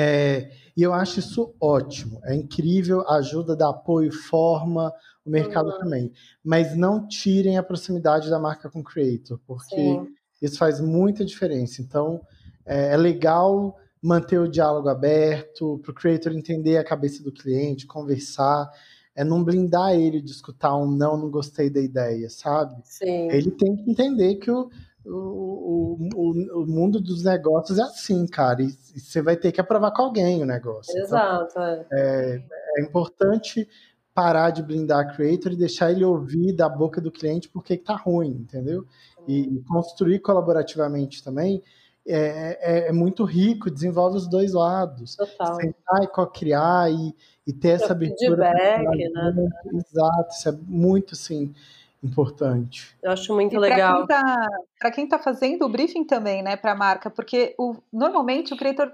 É, e eu acho isso ótimo, é incrível, ajuda, dá apoio, forma o mercado uhum. também. Mas não tirem a proximidade da marca com o creator, porque Sim. isso faz muita diferença. Então, é, é legal manter o diálogo aberto, para o creator entender a cabeça do cliente, conversar, é não blindar ele de escutar um não, não gostei da ideia, sabe? Sim. Ele tem que entender que o, o, o, o mundo dos negócios é assim, cara, e, e, você vai ter que aprovar com alguém o negócio. Exato. Então, é, é importante parar de blindar a creator e deixar ele ouvir da boca do cliente porque que tá ruim, entendeu? E construir colaborativamente também é, é, é, muito rico, desenvolve os dois lados. Total. Sentar e co-criar e, e ter essa abertura. Feedback, né? Exato, isso é muito, assim, importante. Eu acho muito e legal. Para quem está tá fazendo o briefing também, né, para a marca, porque o, normalmente o criador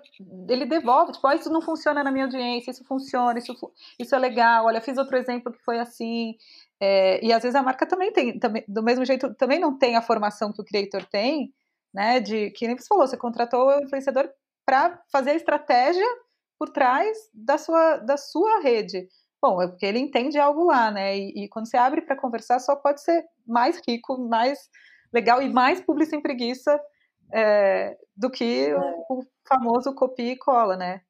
ele devolve, tipo, oh, isso não funciona na minha audiência, isso funciona, isso, isso é legal, olha, fiz outro exemplo que foi assim. É, e às vezes a marca também tem, também, do mesmo jeito, também não tem a formação que o criador tem, né? De que nem você falou, você contratou o influenciador para fazer a estratégia por trás da sua, da sua rede. Bom, é porque ele entende algo lá, né? E, e quando você abre para conversar, só pode ser mais rico, mais legal e mais publi sem preguiça é, do que é. o, o, famoso copia e cola, né?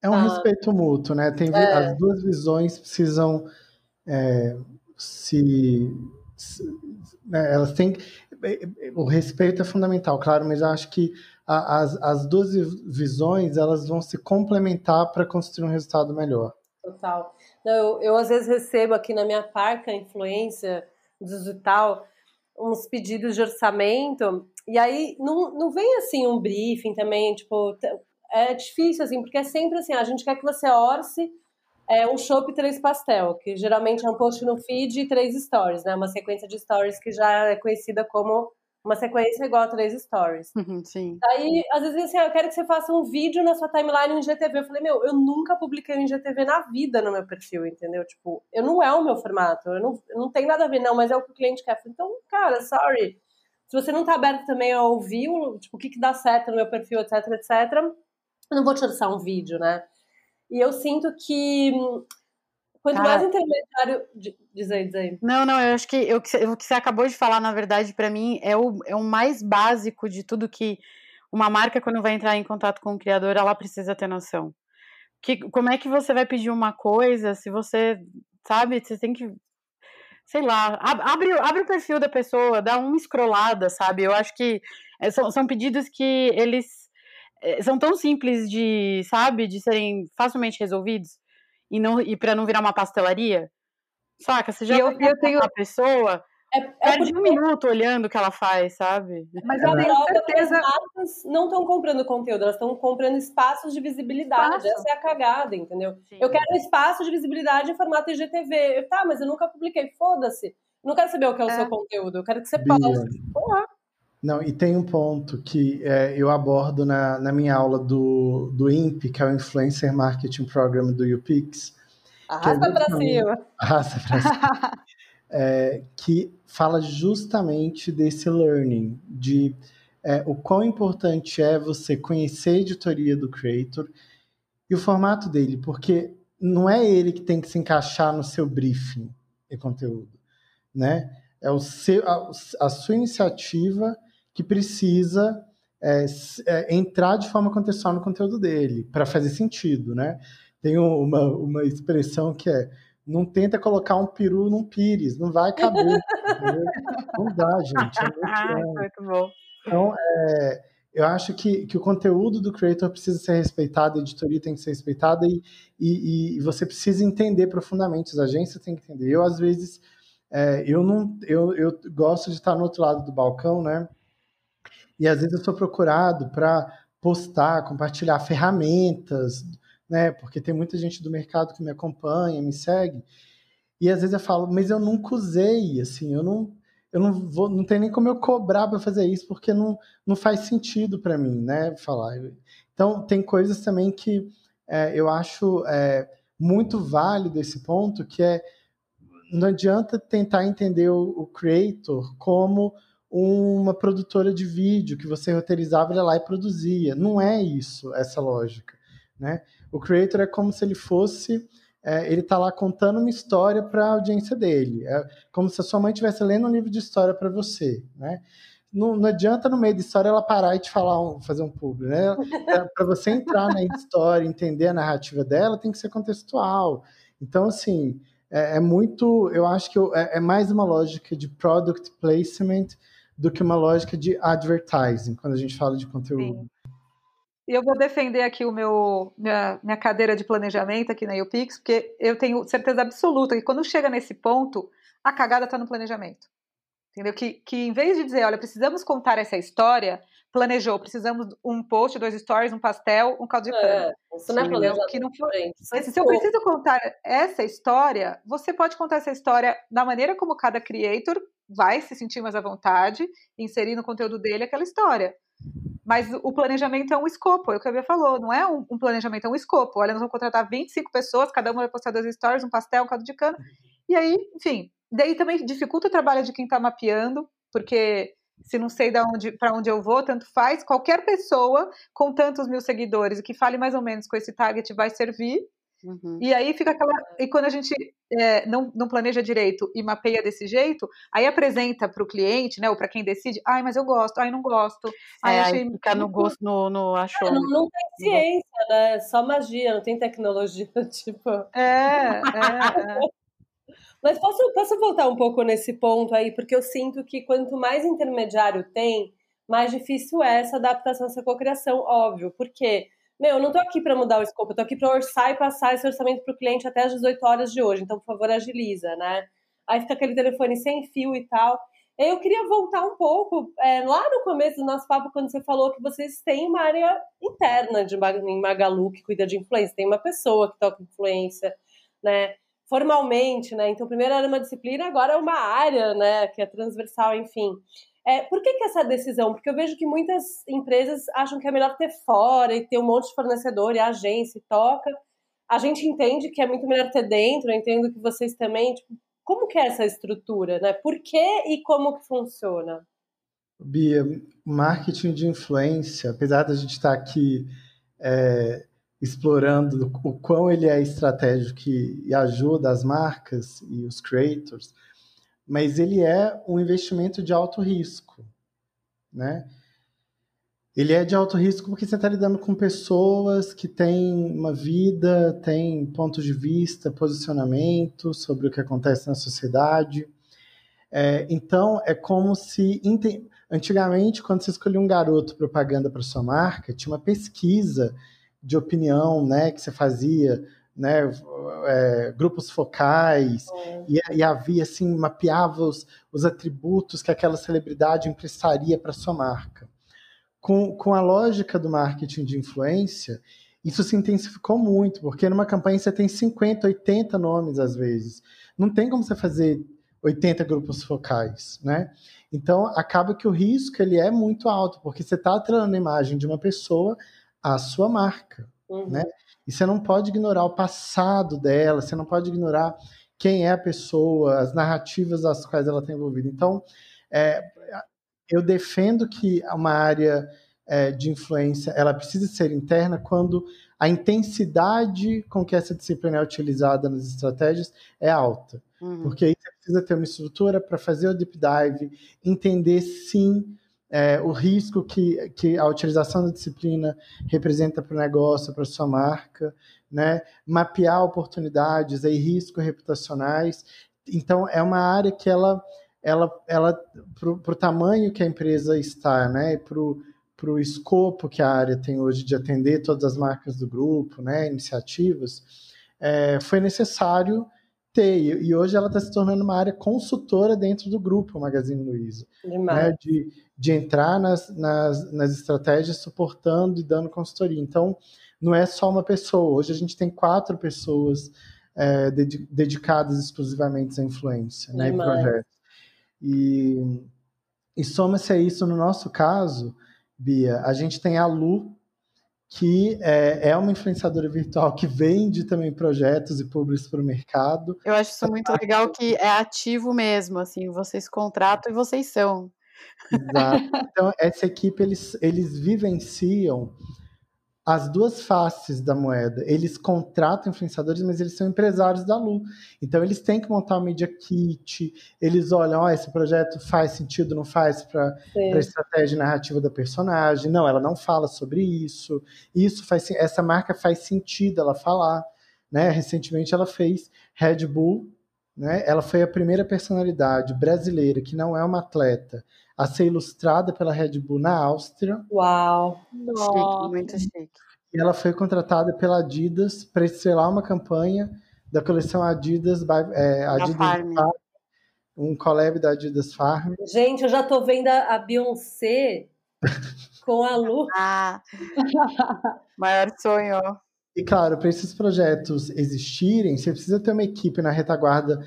É um ah. respeito mútuo, né? Tem, é. As duas visões precisam é, se, se né, elas têm o respeito é fundamental, claro, mas eu acho que as, as duas visões elas vão se complementar para construir um resultado melhor. Total. Eu, eu, às vezes recebo aqui na minha parca influência digital uns pedidos de orçamento e aí não, não vem assim um briefing também, tipo, é difícil assim, porque é sempre assim, a gente quer que você orce é um chopp três pastel, que geralmente é um post no feed e três stories, né? Uma sequência de stories que já é conhecida como uma sequência igual a três stories. Uhum, sim. Aí, às vezes, assim, ah, eu quero que você faça um vídeo na sua timeline em GTV. Eu falei, meu, eu nunca publiquei em GTV na vida no meu perfil, entendeu? Tipo, eu não é o meu formato, eu não, não tem nada a ver, não, mas é o que o cliente quer. Então, cara, sorry. Se você não tá aberto também a ouvir, tipo, o que, que dá certo no meu perfil, etc, etc, eu não vou te lançar um vídeo, né? E eu sinto que Quanto Cara, mais intermediário. Diz aí, diz aí. Não, não, eu acho que o que você acabou de falar, na verdade, para mim, é o, é o mais básico de tudo que uma marca, quando vai entrar em contato com o criador, ela precisa ter noção. Que, como é que você vai pedir uma coisa se você, sabe, você tem que. Sei lá, abre, abre o perfil da pessoa, dá uma escrolada, sabe? Eu acho que é, são, são pedidos que eles é, são tão simples de, sabe, de serem facilmente resolvidos e não e para não virar uma pastelaria. Saca? Você já eu, eu tenho uma pessoa é, é perde um minuto olhando o que ela faz, sabe? Mas eu tenho certeza. As marcas não estão comprando conteúdo, elas estão comprando espaços de visibilidade. Espaço. Essa é a cagada, entendeu? Sim. Eu quero um espaço de visibilidade em formato IGTV. Eu, tá, mas eu nunca publiquei, foda-se. Não quero saber o que é o é. seu conteúdo, eu quero que você poste. Porra. Não, e tem um ponto que é, eu abordo na, na minha aula do, do INP, que é o Influencer Marketing Program do UPix. Arrasta é para cima. (laughs) Arrasta para cima. (laughs) é, que fala justamente desse learning, de é, o quão importante é você conhecer a editoria do creator e o formato dele, porque não é ele que tem que se encaixar no seu briefing e conteúdo, né? É o seu, a, a sua iniciativa que precisa é, é, entrar de forma contextual no conteúdo dele, para fazer sentido, né? Tem uma, uma expressão que é não tenta colocar um peru num pires, não vai caber. (laughs) não dá, gente. É muito, muito bom. Então, é, eu acho que, que o conteúdo do creator precisa ser respeitado, a editoria tem que ser respeitada e, e, e você precisa entender profundamente, as agências têm que entender. Eu, às vezes, é, eu não eu, eu gosto de estar no outro lado do balcão, né? E às vezes eu sou procurado para postar, compartilhar ferramentas, né? Porque tem muita gente do mercado que me acompanha, me segue. E às vezes eu falo, mas eu nunca usei, assim, eu não, eu não vou, não tem nem como eu cobrar para fazer isso, porque não, não faz sentido para mim, né? Falar. Então tem coisas também que é, eu acho é, muito válido esse ponto, que é não adianta tentar entender o, o creator como uma produtora de vídeo que você roteirizava, ia lá e produzia. Não é isso, essa lógica. Né? O creator é como se ele fosse. É, ele está lá contando uma história para a audiência dele. É como se a sua mãe estivesse lendo um livro de história para você. Né? Não, não, adianta no meio da história ela parar e te falar, fazer um público. Né? É, para você entrar na história, entender a narrativa dela, tem que ser contextual. Então, assim, é, é muito. Eu acho que eu, é, é mais uma lógica de product placement do que uma lógica de advertising, quando a gente fala de conteúdo. E eu vou defender aqui o meu minha, minha cadeira de planejamento aqui na UPix, porque eu tenho certeza absoluta que quando chega nesse ponto, a cagada está no planejamento. Entendeu? Que, que em vez de dizer, olha, precisamos contar essa história, planejou, precisamos um post, dois stories, um pastel, um caldo de cana. É, isso não é planejamento. Que não. Mas se eu preciso contar essa história, você pode contar essa história da maneira como cada creator vai se sentir mais à vontade, inserir no conteúdo dele aquela história. Mas o planejamento é um escopo, é o que a Bia falou, não é um, um, planejamento, é um escopo. Olha, nós vamos contratar 25 pessoas, cada uma vai postar dois stories, um pastel, um caldo de cana. E aí, enfim, daí também dificulta o trabalho de quem está mapeando, porque se não sei para onde eu vou, tanto faz. Qualquer pessoa com tantos mil seguidores e que fale mais ou menos com esse target vai servir. Uhum. E aí fica aquela. E quando a gente é, não, não planeja direito e mapeia desse jeito, aí apresenta para o cliente, né, ou para quem decide, ai, mas eu gosto, ai, não gosto. Ai, é, achei... aí fica no gosto, no, no achou. É, não, não, tem ciência, né? Só magia, não tem tecnologia, (laughs) tipo. É, é, é. Mas posso, posso voltar um pouco nesse ponto aí, porque eu sinto que quanto mais intermediário tem, mais difícil é essa adaptação, essa cocriação, óbvio. Por quê? meu, eu não tô aqui para mudar o escopo, eu tô aqui para orçar e passar esse orçamento para o cliente até as 18 horas de hoje. Então, por favor, agiliza, né? Aí fica aquele telefone sem fio e tal. Eu queria voltar um pouco é, lá no começo do nosso papo, quando você falou que vocês têm uma área interna de Magalu que cuida de influência, tem uma pessoa que toca influência, né? Formalmente, né? Então, primeiro era uma disciplina, agora é uma área, né? Que é transversal, enfim. É, por que, que essa decisão? Porque eu vejo que muitas empresas acham que é melhor ter fora e ter um monte de fornecedor e agência e toca. A gente entende que é muito melhor ter dentro, eu entendo que vocês também. Tipo, como que é essa estrutura, né? Por que e como que funciona? Bia, marketing de influência, apesar da gente estar aqui é, explorando o quão ele é estratégico e ajuda as marcas e os creators, mas ele é um investimento de alto risco, né? Ele é de alto risco porque você está lidando com pessoas que têm uma vida, têm pontos de vista, posicionamento sobre o que acontece na sociedade. É, então, é como se. Antigamente, quando você escolhia um garoto propaganda para sua marca, tinha uma pesquisa de opinião né, que você fazia, né, é, grupos focais, é. e, e, havia assim, mapeava os, os atributos que aquela celebridade emprestaria para sua marca com, com a lógica do marketing de influência, isso se intensificou muito, porque numa campanha você tem 50, 80 nomes às vezes. Não tem como você fazer 80 grupos focais, né? Então, acaba que o risco ele é muito alto, porque você está atraindo a imagem de uma pessoa à sua marca, uhum. né? E você não pode ignorar o passado dela, você não pode ignorar quem é a pessoa, as narrativas às quais ela está envolvida. Então, é, eu defendo que uma área é, de influência ela precisa ser interna quando a intensidade com que essa disciplina é utilizada nas estratégias é alta. Uhum. Porque aí você precisa ter uma estrutura para fazer o deep dive, entender sim é, o risco que, que a utilização da disciplina representa para o negócio, para sua marca, né? mapear oportunidades e riscos reputacionais. Então, é uma área que ela ela, ela para o tamanho que a empresa está, né, para o escopo que a área tem hoje de atender todas as marcas do grupo, né, iniciativas, é, foi necessário ter. E hoje ela está se tornando uma área consultora dentro do grupo Magazine Luiza. Né, de, de entrar nas, nas, nas estratégias suportando e dando consultoria. Então, não é só uma pessoa. Hoje a gente tem quatro pessoas é, dedicadas exclusivamente à influência né, em projetos. E, e soma-se a isso, no nosso caso, Bia, a gente tem a Lu, que é, é, uma influenciadora virtual que vende também projetos e públicos para o mercado. Eu acho isso muito legal que é ativo mesmo, assim, vocês contratam e vocês são. Exato. Então, essa equipe, eles, eles vivenciam as duas faces da moeda. Eles contratam influenciadores, mas eles são empresários da Lu. Então eles têm que montar uma media kit, eles olham, oh, esse projeto faz sentido, não faz para a estratégia narrativa da personagem. Não, ela não fala sobre isso. Isso faz essa marca faz sentido ela falar. Né? Recentemente ela fez Red Bull, né? Ela foi a primeira personalidade brasileira que não é uma atleta a ser ilustrada pela Red Bull na Áustria. Uau! Chique, muito chique. E ela foi contratada pela Adidas para estrelar uma campanha da coleção Adidas, é, Adidas Farm. Farm, um collab da Adidas Farm. Gente, eu já tô vendo a Beyoncé (laughs) com a Lu. Ah, maior sonho. E claro, para esses projetos existirem, você precisa ter uma equipe na retaguarda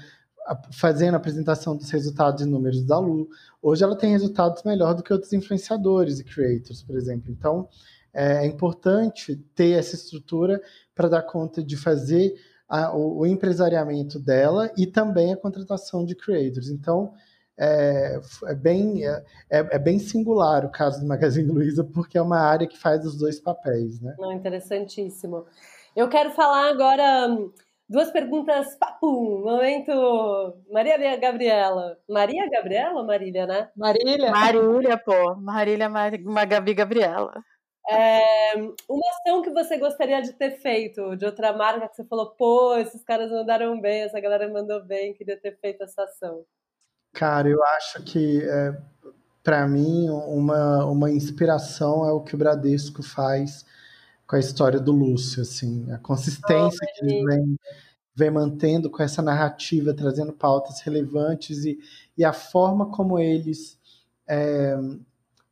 fazendo a apresentação dos resultados e números da Lu. Hoje ela tem resultados melhor do que outros influenciadores e creators, por exemplo. Então, é importante ter essa estrutura para dar conta de fazer a, o, o, empresariamento dela e também a contratação de creators. Então, é, é bem, é, é, bem singular o caso do Magazine Luiza, porque é uma área que faz os dois papéis. Né? Não, interessantíssimo. Eu quero falar agora Duas perguntas, papum, momento Maria Gabriela. Maria Gabriela ou Marília, né? Marília. Marília, pô. Marília, Mar... Gabi Gabriela. É, uma ação que você gostaria de ter feito, de outra marca que você falou, pô, esses caras mandaram bem, essa galera mandou bem, queria ter feito essa ação. Cara, eu acho que é, para mim uma, uma inspiração é o que o Bradesco faz com a história do Lúcio, assim, a consistência oh, que ele vem, vem mantendo com essa narrativa, trazendo pautas relevantes e, e a forma como eles é,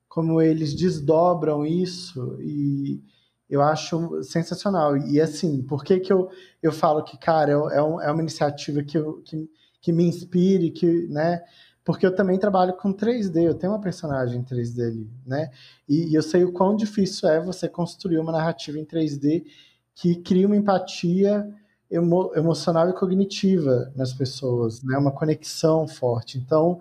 como eles desdobram isso e eu acho sensacional. E assim, por que, que eu, eu falo que, cara, é, é, um, é uma iniciativa que, eu, que, que me inspire, que, né, porque eu também trabalho com 3D, eu tenho uma personagem em 3D ali, né? E, e, eu sei o quão difícil é você construir uma narrativa em 3D que cria uma empatia emo, emocional e cognitiva nas pessoas, né? Uma conexão forte. Então,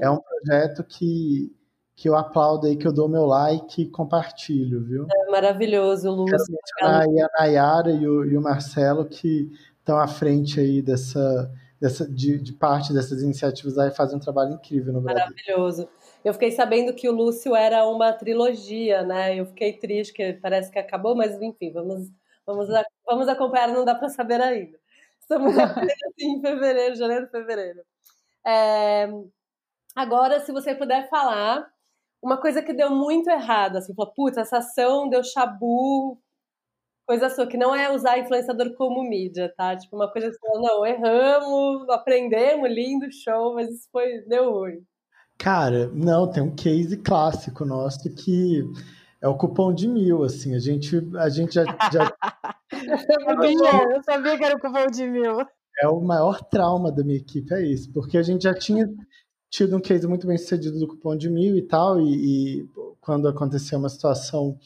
é um projeto que, que eu aplaudo aí, que eu dou meu like e compartilho, viu? É maravilhoso, Lúcio. A Nayara e o, e o Marcelo que estão à frente aí dessa, dessa de, de, parte dessas iniciativas aí fazem um trabalho incrível no Brasil. Maravilhoso. Eu fiquei sabendo que o Lúcio era uma trilogia, né? Eu fiquei triste, que parece que acabou, mas enfim, vamos, vamos, vamos acompanhar, não dá para saber ainda. Estamos (laughs) assim, em fevereiro, janeiro, fevereiro. É... Agora, se você puder falar uma coisa que deu muito errado, assim, falou, putz, essa ação deu chabu, coisa sua, que não é usar influenciador como mídia, tá? Tipo, uma coisa assim, não, erramos, aprendemos, lindo, show, mas isso foi, deu ruim. Cara, não, tem um case clássico nosso que é o cupom de mil, assim, a gente, a gente já... já... (laughs) eu, sabia, que era o cupom de mil. É o maior trauma da minha equipe, é isso, porque a gente já tinha tido um case muito bem sucedido do cupom de mil e tal, e, e quando aconteceu uma situação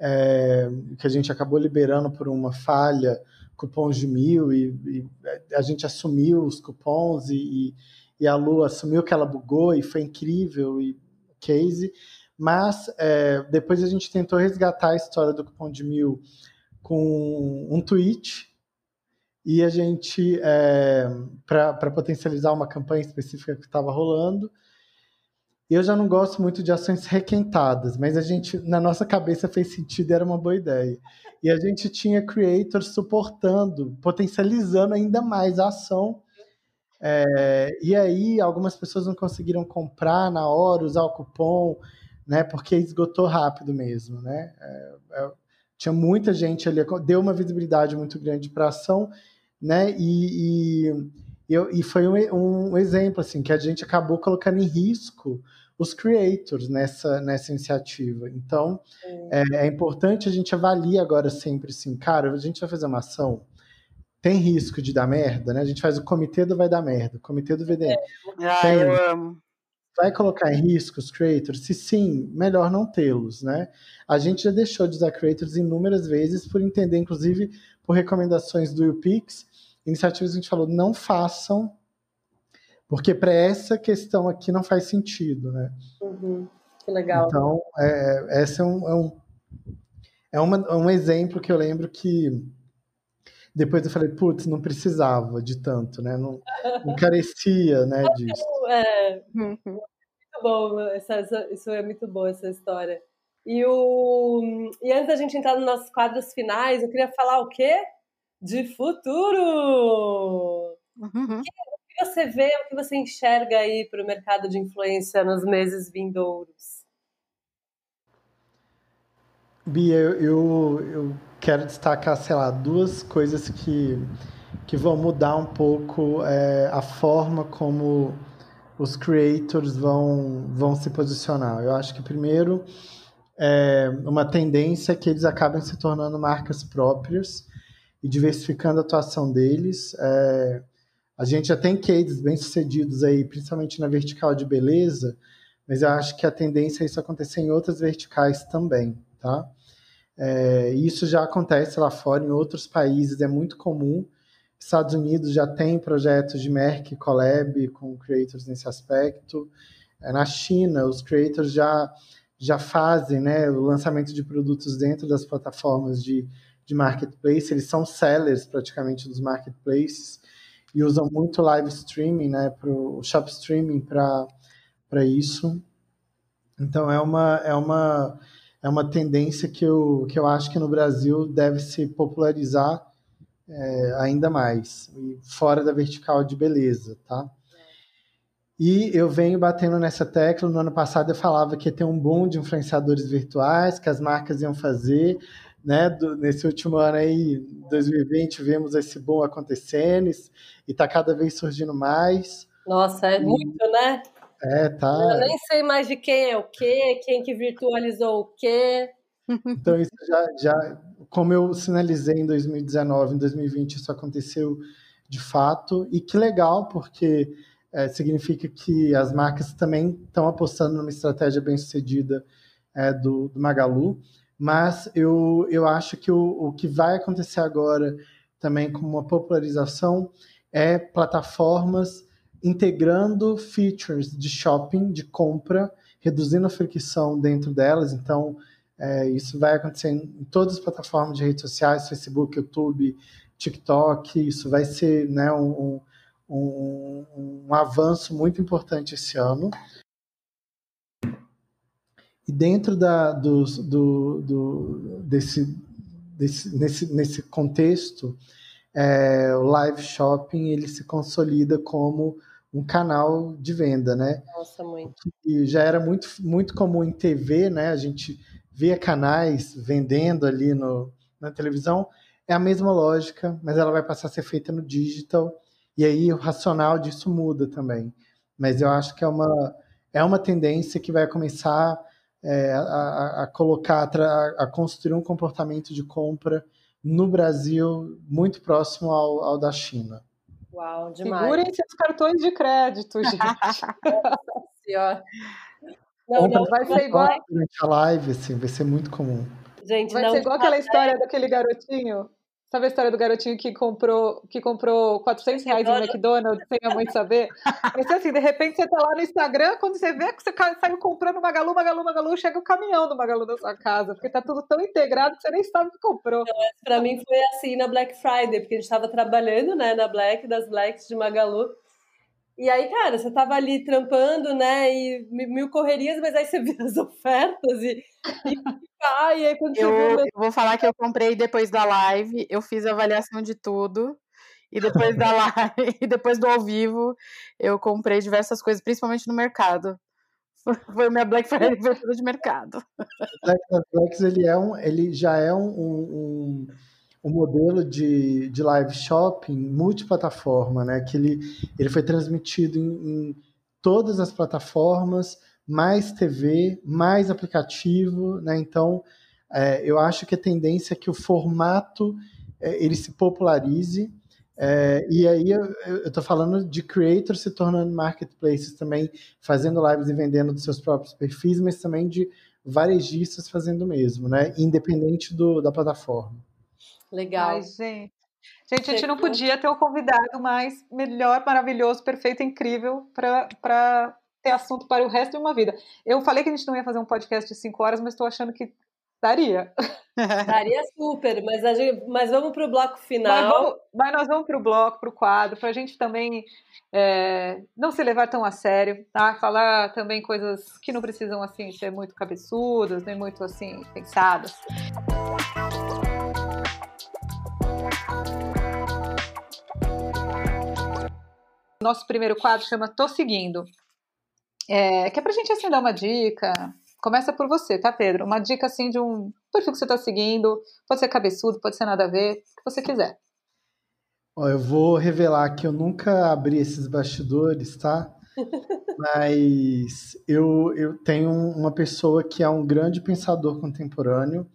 é, que a gente acabou liberando por uma falha cupons de mil, e, e a gente assumiu os cupons, e, e, a Lu assumiu que ela bugou, e foi incrível, e case, mas é, depois a gente tentou resgatar a história do cupom de mil com um tweet e a gente, é, para potencializar uma campanha específica que estava rolando, eu já não gosto muito de ações requentadas, mas a gente, na nossa cabeça, fez sentido e era uma boa ideia. E a gente tinha creators suportando, potencializando ainda mais a ação. É, e aí, algumas pessoas não conseguiram comprar na hora, usar o cupom, né, porque esgotou rápido mesmo. Né? É, é, tinha muita gente ali, deu uma visibilidade muito grande para a ação né? E, e, e foi um, um, exemplo assim que a gente acabou colocando em risco os creators nessa, nessa iniciativa. Então é. É, é importante a gente avaliar agora sempre assim, cara, a gente vai fazer uma ação tem risco de dar merda, né? A gente faz o comitê do vai dar merda, o comitê do VDM. É. Ah, tem, eu amo. Vai colocar em risco os creators? Se sim, melhor não tê-los, né? A gente já deixou de usar creators inúmeras vezes por entender, inclusive, por recomendações do UPix, iniciativas que a gente falou, não façam, porque para essa questão aqui não faz sentido, né? Uhum. Que legal. Então, é, esse é um, é, um, é uma, um exemplo que eu lembro que depois eu falei, putz, não precisava de tanto, né? Não, não carecia, né, (laughs) disso. É, uhum. muito bom, essa, essa, isso é muito bom, essa história. E, o, e antes da gente entrar nos nossos quadros finais, eu queria falar o quê? De futuro. Uhum. O que você vê, o que você enxerga aí para o mercado de influência nos meses vindouros? Bia, eu, eu quero destacar, sei lá, duas coisas que, que vão mudar um pouco é, a forma como os creators vão, vão se posicionar. Eu acho que, primeiro, é uma tendência que eles acabem se tornando marcas próprias e diversificando a atuação deles. É, a gente já tem cases bem sucedidos aí, principalmente na vertical de beleza, mas eu acho que a tendência é isso acontecer em outras verticais também, tá? É, isso já acontece lá fora, em outros países é muito comum. Estados Unidos já tem projetos de Merck Collab com creators nesse aspecto. É, na China, os creators já, já fazem né, o lançamento de produtos dentro das plataformas de de marketplace, eles são sellers praticamente dos marketplaces e usam muito live streaming, né, para o shop streaming para isso. Então é uma é uma é uma tendência que eu, que eu acho que no Brasil deve se popularizar é, ainda mais, fora da vertical de beleza, tá? E eu venho batendo nessa tecla. No ano passado eu falava que ia ter um boom de influenciadores virtuais, que as marcas iam fazer né, do, nesse último ano aí, 2020, vemos esse boom acontecendo e está cada vez surgindo mais. Nossa, é e, muito, né? É, tá. Eu nem sei mais de quem é o quê, quem que virtualizou o quê. (laughs) Então, isso já, já, como eu sinalizei em 2019, em 2020, isso aconteceu de fato, e que legal, porque é, significa que as marcas também estão apostando numa estratégia bem sucedida é, do, do Magalu mas eu, eu acho que o, o que vai acontecer agora também com uma popularização é plataformas integrando features de shopping, de compra, reduzindo a fricção dentro delas. Então, é, isso vai acontecer em todas as plataformas de redes sociais, Facebook, YouTube, TikTok. Isso vai ser né, um, um, um avanço muito importante esse ano. E dentro da, do, do, do, desse, desse, nesse, nesse contexto, é, o live shopping ele se consolida como um canal de venda, né? Nossa, muito. E já era muito, muito comum em TV, né? A gente via canais vendendo ali no, na televisão. É a mesma lógica, mas ela vai passar a ser feita no digital. E aí o racional disso muda também. Mas eu acho que é uma, é uma tendência que vai começar é, a, a, colocar, a, a, construir um comportamento de compra no Brasil muito próximo ao, ao da China. Uau, demais. Segurem seus cartões de crédito, (laughs) gente. não, não, vai ser igual durante a live, assim, vai ser muito comum. Gente, vai ser igual aquela história daquele garotinho Sabe a história do garotinho que comprou, que comprou 400 reais no McDonald's sem a mãe saber? Mas assim, de repente você tá lá no Instagram, quando você vê que você saiu comprando Magalu, Magalu, Magalu, chega o caminhão do Magalu na sua casa, porque tá tudo tão integrado que você nem sabe o que comprou. Para mim foi assim na Black Friday, porque a gente estava trabalhando, né, na Black, das Blacks de Magalu, e aí, cara, você tava ali trampando, né? E mil correrias, mas aí você (laughs) vê as ofertas e, e, ah, e aí quando eu, você eu vou falar que eu comprei depois da live, eu fiz a avaliação de tudo. E depois da (laughs) live, e depois do ao vivo, eu comprei diversas coisas, principalmente no mercado. Foi minha Black Friday de mercado. (laughs) Black Blacks, ele, é um, ele já é um, um o modelo de, de live shopping multiplataforma, né? Que ele, ele foi transmitido em, em todas as plataformas, mais TV, mais aplicativo, né? Então, é, eu acho que a tendência é que o formato é, ele se popularize. É, e aí eu estou falando de creators se tornando marketplaces também, fazendo lives e vendendo dos seus próprios perfis, mas também de varejistas fazendo o mesmo, né? Independente do, da plataforma. Legal. Ai, gente. Gente, a gente não podia ter o um convidado mais melhor, maravilhoso, perfeito, incrível para ter assunto para o resto de uma vida. Eu falei que a gente não ia fazer um podcast de cinco horas, mas estou achando que daria. Daria super, mas, a gente, mas vamos para o bloco (laughs) final. Mas, vamos, mas nós vamos para o bloco, para o quadro, para a gente também é, não se levar tão a sério, tá? Falar também coisas que não precisam assim ser muito cabeçudas, nem muito assim pensadas. Nosso primeiro quadro chama Tô Seguindo. É, que é pra gente assim dar uma dica. Começa por você, tá, Pedro? Uma dica assim de um perfil que você tá seguindo. Pode ser cabeçudo, pode ser nada a ver, o que você quiser. Ó, eu vou revelar que eu nunca abri esses bastidores, tá? (laughs) Mas eu, eu tenho uma pessoa que é um grande pensador contemporâneo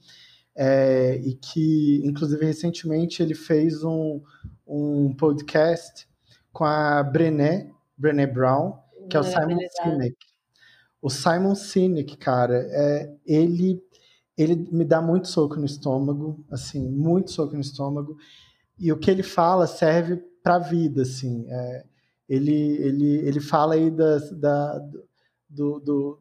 é, e que, inclusive, recentemente ele fez um, um podcast com a Brené, Brené Brown, que é o Simon Sinek. O Simon Sinek, cara, é, ele, ele me dá muito soco no estômago, assim, muito soco no estômago. E o que ele fala serve para a vida, assim. É, ele, ele, ele fala aí das, da, do, do,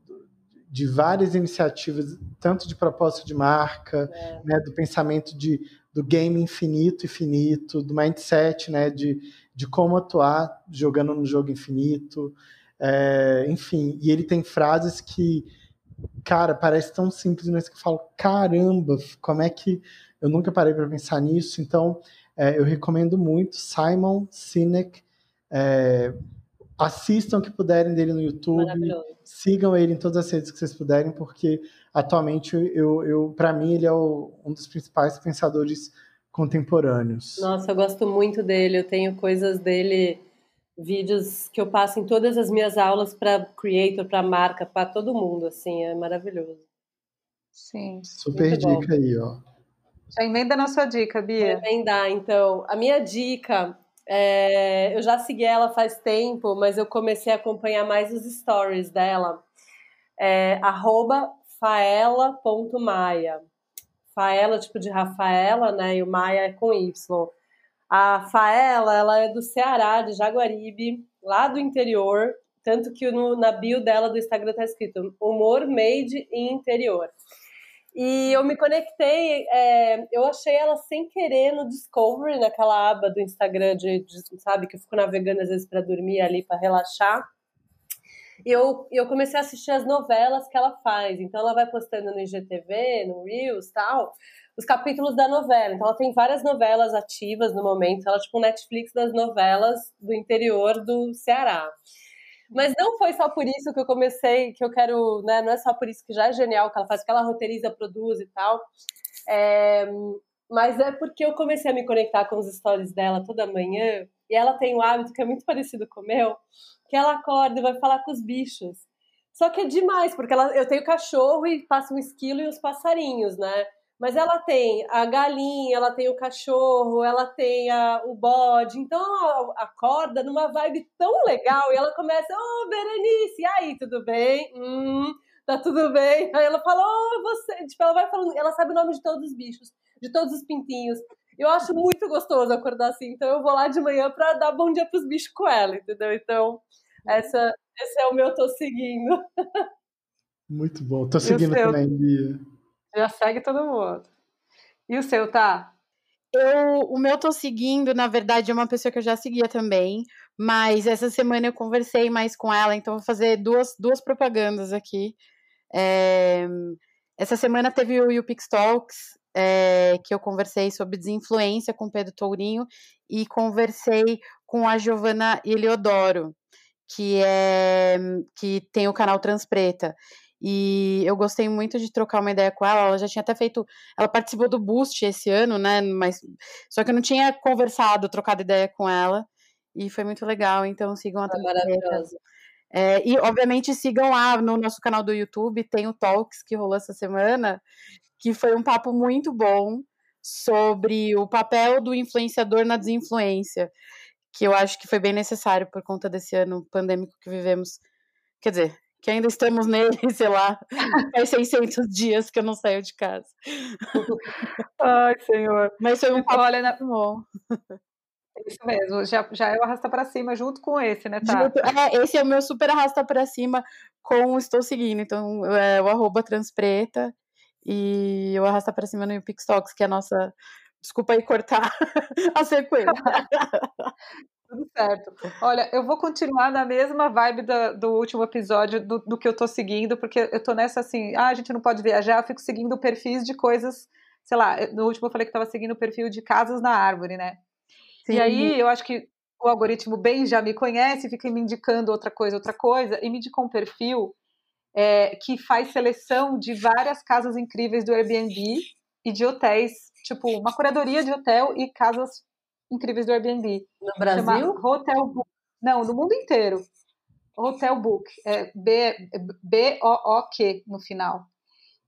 de várias iniciativas, tanto de propósito de marca, é. né, do pensamento de, do game infinito e finito, do mindset, né, de, de como atuar jogando no jogo infinito, é, enfim. E ele tem frases que, cara, parece tão simples, mas que eu falo, caramba, como é que eu nunca parei para pensar nisso? Então, é, eu recomendo muito Simon Sinek. Assistam o que puderem dele no YouTube, sigam ele em todas as redes que vocês puderem, porque atualmente eu, eu para mim ele é o, um dos principais pensadores contemporâneos. Nossa, eu gosto muito dele. Eu tenho coisas dele, vídeos que eu passo em todas as minhas aulas para creator, para marca, para todo mundo. Assim, é maravilhoso. Sim. Super dica bom. aí, ó. Já emenda na sua dica, Bia. Vou emendar, então. A minha dica, é... eu já segui ela faz tempo, mas eu comecei a acompanhar mais os stories dela. É, faela.maia. Faela, tipo de Rafaela, né? E o Maia é com Y. A Faela, ela é do Ceará, de Jaguaribe, lá do interior. Tanto que no, na bio dela do Instagram tá escrito humor made em interior. E eu me conectei, é, eu achei ela sem querer no Discovery, naquela aba do Instagram, de, de sabe, que eu fico navegando às vezes para dormir ali, para relaxar. E eu, eu comecei a assistir as novelas que ela faz. Então ela vai postando no IGTV, no Reels tal, os capítulos da novela. Então ela tem várias novelas ativas no momento. Ela é tipo um Netflix das novelas do interior do Ceará. Mas não foi só por isso que eu comecei, que eu quero, né? Não é só por isso que já é genial que ela faz, que ela roteiriza, produz e tal. É, mas é porque eu comecei a me conectar com os stories dela toda manhã, e ela tem um hábito que é muito parecido com o meu, que ela acorda e vai falar com os bichos. Só que é demais, porque ela, eu tenho cachorro e passa um esquilo e os passarinhos, né? Mas ela tem a galinha, ela tem o cachorro, ela tem a, o bode. Então ela acorda numa vibe tão legal e ela começa: Ô, oh, Berenice, e aí, tudo bem? Hum, tá tudo bem? (laughs) Aí ela fala: Ô, oh, você. Tipo, ela vai falando, ela sabe o nome de todos os bichos, de todos os pintinhos. Eu acho muito gostoso acordar assim. Então eu vou lá de manhã pra dar bom dia pros bichos com ela, entendeu? Então, essa, esse é o meu tô seguindo. (laughs) Muito bom. Tô seguindo também, Bia. Já segue todo mundo. E o seu, tá? Eu, o meu tô seguindo, na verdade, é uma pessoa que eu já seguia também, mas essa semana eu conversei mais com ela, então vou fazer duas, duas propagandas aqui. É, essa semana teve o YouPix Talks, é, que eu conversei sobre desinfluência com Pedro Tourinho e conversei com a Giovana Eliodoro, que é que tem o canal Transpreta. E eu gostei muito de trocar uma ideia com ela. Ela já tinha até feito. Ela participou do Boost esse ano, né? Mas só que eu não tinha conversado, trocado ideia com ela. E foi muito legal. Então sigam a é Maravilhosa. É, e, obviamente, sigam lá no nosso canal do YouTube, tem o Talks que rolou essa semana, que foi um papo muito bom sobre o papel do influenciador na desinfluência, que eu acho que foi bem necessário por conta desse ano pandêmico que vivemos. Quer dizer, que ainda estamos nele, (laughs) sei lá, faz 600 dias que eu não saio de casa. Ai, senhor. Mas foi um papo Olha, na... bom. Isso mesmo, já, já é o arrasta para cima junto com esse, né, tá? É, esse é o meu super arrasta para cima com o Estou Seguindo, então é o arroba transpreta e o arrasta para cima no Pixtox, que é a nossa... Desculpa aí cortar (laughs) a sequência. (laughs) Tudo certo. Olha, eu vou continuar na mesma vibe do, do último episódio do, do, que eu tô seguindo, porque eu tô nessa assim, ah, a gente não pode viajar, eu fico seguindo perfis de coisas, sei lá, no último eu falei que tava seguindo o perfil de casas na árvore, né? Sim. E aí eu acho que o algoritmo bem já me conhece, fica me indicando outra coisa, outra coisa, e me indicou um perfil é, que faz seleção de várias casas incríveis do Airbnb e de hotéis, tipo, uma curadoria de hotel e casas incríveis do Airbnb. No Brasil? Chama Hotel Book. Não, no mundo inteiro. Hotel Book. É B-O-O-Q no final.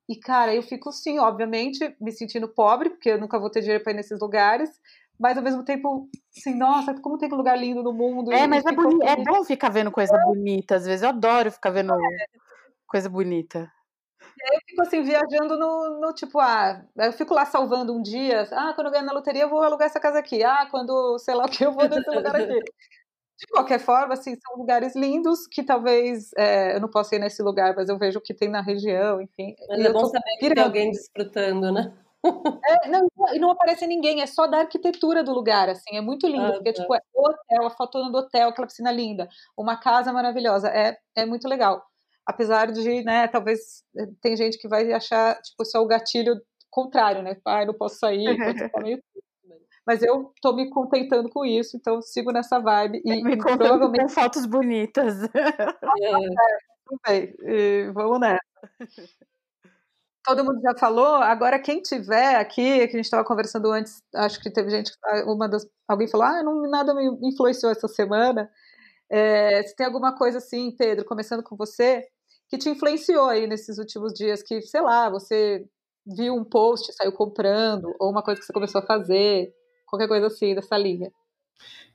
E, cara, eu fico, sim, obviamente, me sentindo pobre, porque eu nunca vou ter dinheiro para ir nesses lugares, mas ao mesmo tempo, assim, nossa, como tem lugar lindo no mundo. É, mas é, boni- é bom ficar vendo coisa é. bonita, às vezes. Eu adoro ficar vendo é. coisa bonita eu fico assim, viajando no, no, tipo, ah, eu fico lá salvando um dia, ah, quando eu ganhar na loteria eu vou alugar essa casa aqui, ah, quando sei lá o que eu vou nesse lugar aqui. De qualquer forma, assim, são lugares lindos que talvez é, eu não possa ir nesse lugar, mas eu vejo o que tem na região, enfim. Mas é bom saber que tem alguém desfrutando, né? É, não, e não aparece ninguém, é só da arquitetura do lugar, assim, é muito lindo, ah, porque tá. tipo, é o hotel, a fotona do hotel, aquela piscina linda, uma casa maravilhosa, é, é muito legal apesar de, né, talvez eh, tem gente que vai achar, tipo, só o gatilho contrário, né? Ah, não posso sair, tá meio mas eu tô me contentando com isso, então sigo nessa vibe e, me provavelmente com fotos bonitas. (laughs) É, bem, e vamos nessa. Todo mundo já falou, agora quem tiver aqui, que a gente estava conversando antes, acho que teve gente, uma das, alguém falou, ah, não, nada me influenciou essa semana. É, se tem alguma coisa assim, Pedro, começando com você, que te influenciou aí nesses últimos dias, que, sei lá, você viu um post, saiu comprando, ou uma coisa que você começou a fazer, qualquer coisa assim dessa linha?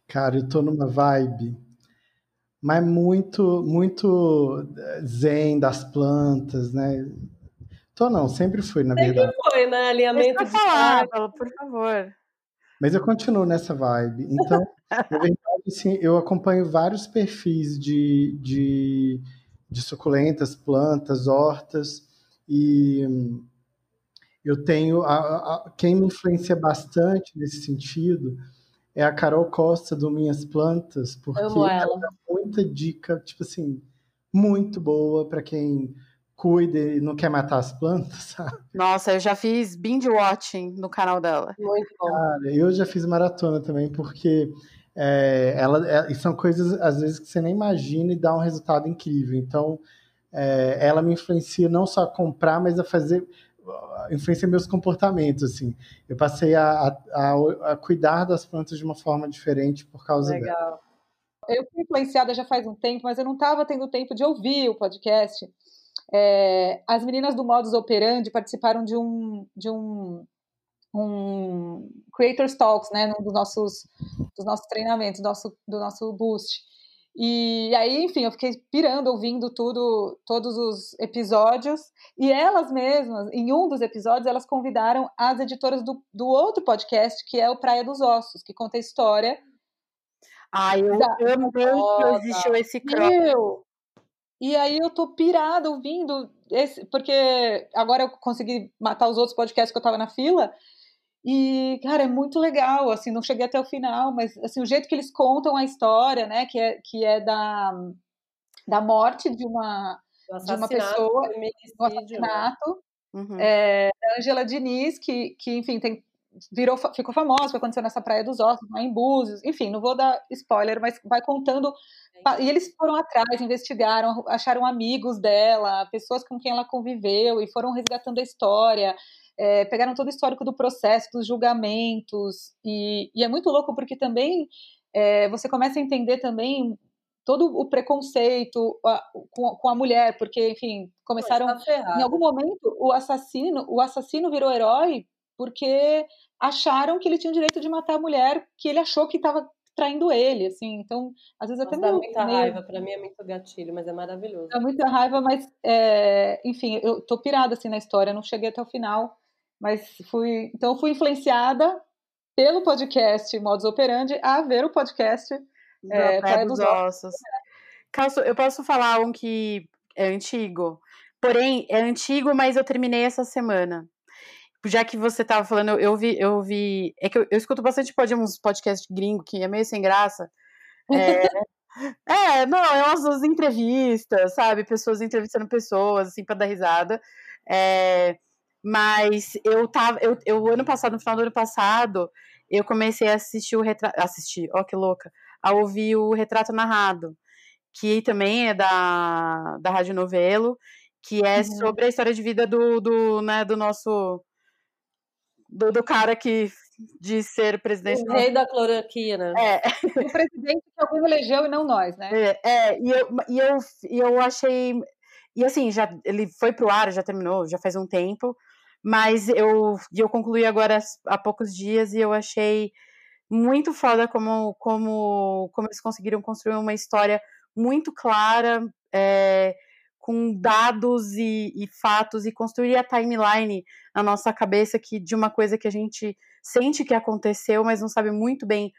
Cara, eu tô numa vibe, mas muito, muito eh, zen das plantas, né? Tô não, sempre fui, na sempre verdade. Sempre foi, né? Alinhamento de falar, por favor. Mas eu continuo nessa vibe. Então, (laughs) na verdade, assim, eu acompanho vários perfis de, de, de suculentas, plantas, hortas, e eu tenho. A, a, quem me influencia bastante nesse sentido é a Carol Costa do Minhas Plantas, porque ela. ela dá muita dica, tipo assim, muito boa para quem cuida e não quer matar as plantas, (laughs) sabe? Nossa, eu já fiz binge watching no canal dela. Muito bom. Cara, eu já fiz maratona também, porque é, ela, é, são coisas, às vezes, que você nem imagina e dá um resultado incrível. Então, é, ela me influencia não só a comprar, mas a fazer influencia meus comportamentos, assim. Eu passei a, a, a, cuidar das plantas de uma forma diferente por causa Legal. dela. Eu fui influenciada já faz um tempo, mas eu não estava tendo tempo de ouvir o podcast. É, as meninas do Modus Operandi participaram de um, de um, um Creators Talks, né, um dos nossos, dos nossos treinamentos, do nosso, do nosso boost. E aí, enfim, eu fiquei pirando, ouvindo tudo, todos os episódios. E elas mesmas, em um dos episódios, elas convidaram as editoras do, do outro podcast, que é o Praia dos Ossos, que conta a história. Ai, eu da... amei que existiu esse cross. E aí eu tô pirada ouvindo, esse, porque agora eu consegui matar os outros podcasts que eu tava na fila. E, cara, é muito legal, assim, não cheguei até o final, mas, assim, o jeito que eles contam a história, né, que é, que é da, da morte de uma, de uma pessoa, do assassinato, uhum. é, da Angela Diniz, que, que enfim, tem, virou, ficou famosa, foi acontecendo nessa Praia dos Ossos, em Búzios, enfim, não vou dar spoiler, mas vai contando, e eles foram atrás, investigaram, acharam amigos dela, pessoas com quem ela conviveu, e foram resgatando a história, é, pegaram todo o histórico do processo, dos julgamentos, e, e é muito louco porque também é, você começa a entender também todo o preconceito a, com, com, a mulher, porque, enfim, começaram. Tá em algum momento, o assassino, o assassino virou herói porque acharam que ele tinha o direito de matar a mulher que ele achou que estava traindo ele, assim, então, às vezes até Nossa, dá muita meio... raiva, para mim é muito gatilho, mas é maravilhoso. Dá muita raiva, mas, é, enfim, eu tô pirada, assim, na história, não cheguei até o final, mas fui, então fui influenciada pelo podcast Modus Operandi a ver o podcast é, Praia dos, dos Ossos. Caso, eu posso falar um que é antigo, porém é antigo, mas eu terminei essa semana. Já que você estava falando, eu, vi, eu vi, é que eu, eu escuto bastante pode uns podcasts gringo que é meio sem graça. É, (laughs) é não, é umas, umas entrevistas, sabe? Pessoas entrevistando pessoas, assim, para dar risada. É, mas eu tava. Eu, eu, ano passado, no final do ano passado, eu comecei a assistir o retrato. Assistir, ó, que louca. A ouvir o retrato narrado, que também é da, da Rádio Novelo, que é uhum. sobre a história de vida do, do, né, do nosso. Do, do cara que de ser presidente. O rei da cloroquina. É. (laughs) O presidente que alguém elegeu e não nós, né? É, é, e, eu, e, eu, e eu achei. E assim, já, ele foi pro ar, já terminou, já faz um tempo, mas eu, eu concluí agora há poucos dias e eu achei muito foda como, como, como eles conseguiram construir uma história muito clara, é, com dados e, e, fatos, e construir a timeline na nossa cabeça que, de uma coisa que a gente sente que aconteceu, mas não sabe muito bem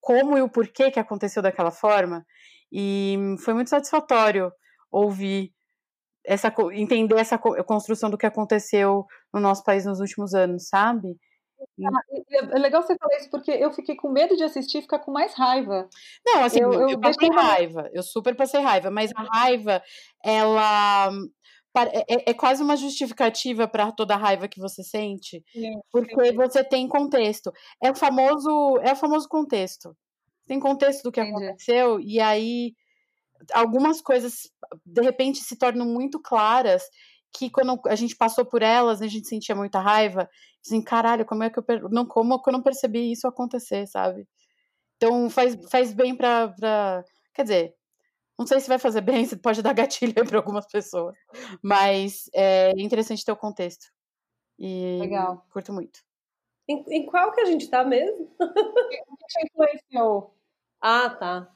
como e o porquê que aconteceu daquela forma. E foi muito satisfatório ouvir essa entender essa construção do que aconteceu no nosso país nos últimos anos, sabe? Ah, é legal você falar isso porque eu fiquei com medo de assistir e ficar com mais raiva. Não, assim, eu, eu, eu passei raiva, eu super passei raiva, mas a raiva, ela é, é, é quase uma justificativa para toda a raiva que você sente, sim, porque sim. você tem contexto. É o famoso, é o famoso contexto. Tem contexto do que Entendi. aconteceu e aí algumas coisas de repente se tornam muito claras que quando a gente passou por elas, a gente sentia muita raiva, assim, caralho, como é que eu não como que eu não percebi isso acontecer, sabe? Então faz, faz bem pra, pra quer dizer, não sei se vai fazer bem, (laughs) se pode dar gatilho para algumas pessoas, mas é interessante ter o contexto. E Legal. curto muito. Em, em qual que a gente tá mesmo? O que te influenciou? Ah, tá.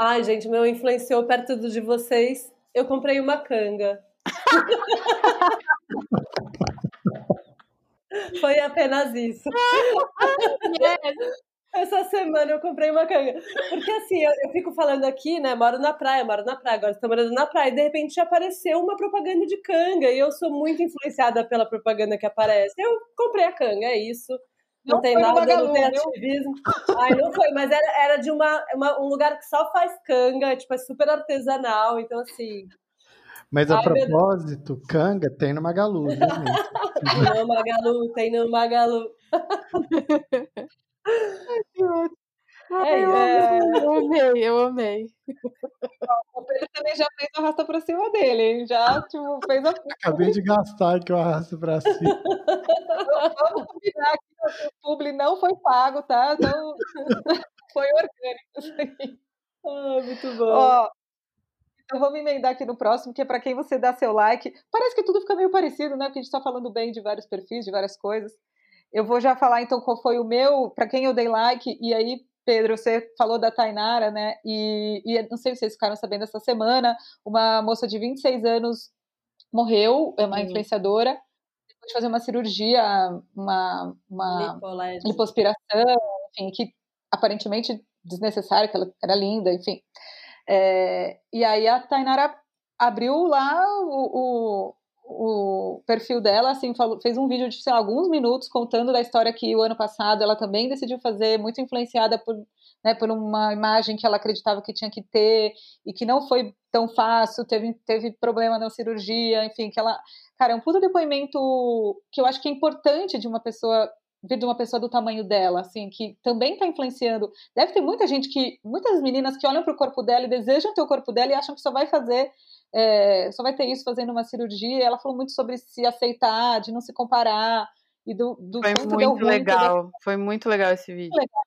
Ai, gente, meu influenciou perto do de vocês. Eu comprei uma canga. (laughs) Foi apenas isso. (laughs) Essa semana eu comprei uma canga. Porque assim, eu, eu, fico falando aqui, né? Moro na praia, moro na praia, agora estou morando na praia, e de repente apareceu uma propaganda de canga. E eu sou muito influenciada pela propaganda que aparece. Eu comprei a canga, é isso. Não, não tem nada, Magalu, não tem ativismo. Ai, não foi, mas era, era de uma, uma, um lugar que só faz canga, tipo, é super artesanal, então assim. Mas a Ai, propósito, meu... canga tem no Magalu. tem no Magalu, tem no Magalu. Ai, eu, é... eu amei, eu amei. O Pedro também já fez o arrasta pra cima dele, hein? Já tipo, fez a. (laughs) Acabei de gastar que eu arrasto pra cima. Vamos combinar que o publi não foi pago, tá? Então, (laughs) foi orgânico isso aí. Ah, muito bom. Ó, então vamos emendar aqui no próximo, que é para quem você dá seu like. Parece que tudo fica meio parecido, né? Porque a gente está falando bem de vários perfis, de várias coisas. Eu vou já falar então qual foi o meu, para quem eu dei like, e aí, Pedro, você falou da Tainara, né? E, e não sei se vocês ficaram sabendo essa semana, uma moça de 26 anos morreu, é uma influenciadora, depois de fazer uma cirurgia, uma, uma lipoaspiração, enfim, que aparentemente desnecessária, que ela era linda, enfim. É, e aí a Tainara abriu lá o, o o perfil dela, assim, falou, fez um vídeo de sei alguns minutos contando da história que o ano passado ela também decidiu fazer, muito influenciada por, né, por uma imagem que ela acreditava que tinha que ter e que não foi tão fácil, teve, teve problema na cirurgia, enfim, que ela. Cara, é um puto depoimento que eu acho que é importante de uma pessoa vir de uma pessoa do tamanho dela, assim, que também está influenciando. Deve ter muita gente que, muitas meninas que olham para o corpo dela e desejam ter o corpo dela e acham que só vai fazer é, só vai ter isso fazendo uma cirurgia. Ela falou muito sobre se aceitar, de não se comparar. E do, do foi muito legal, foi muito legal esse vídeo. Legal.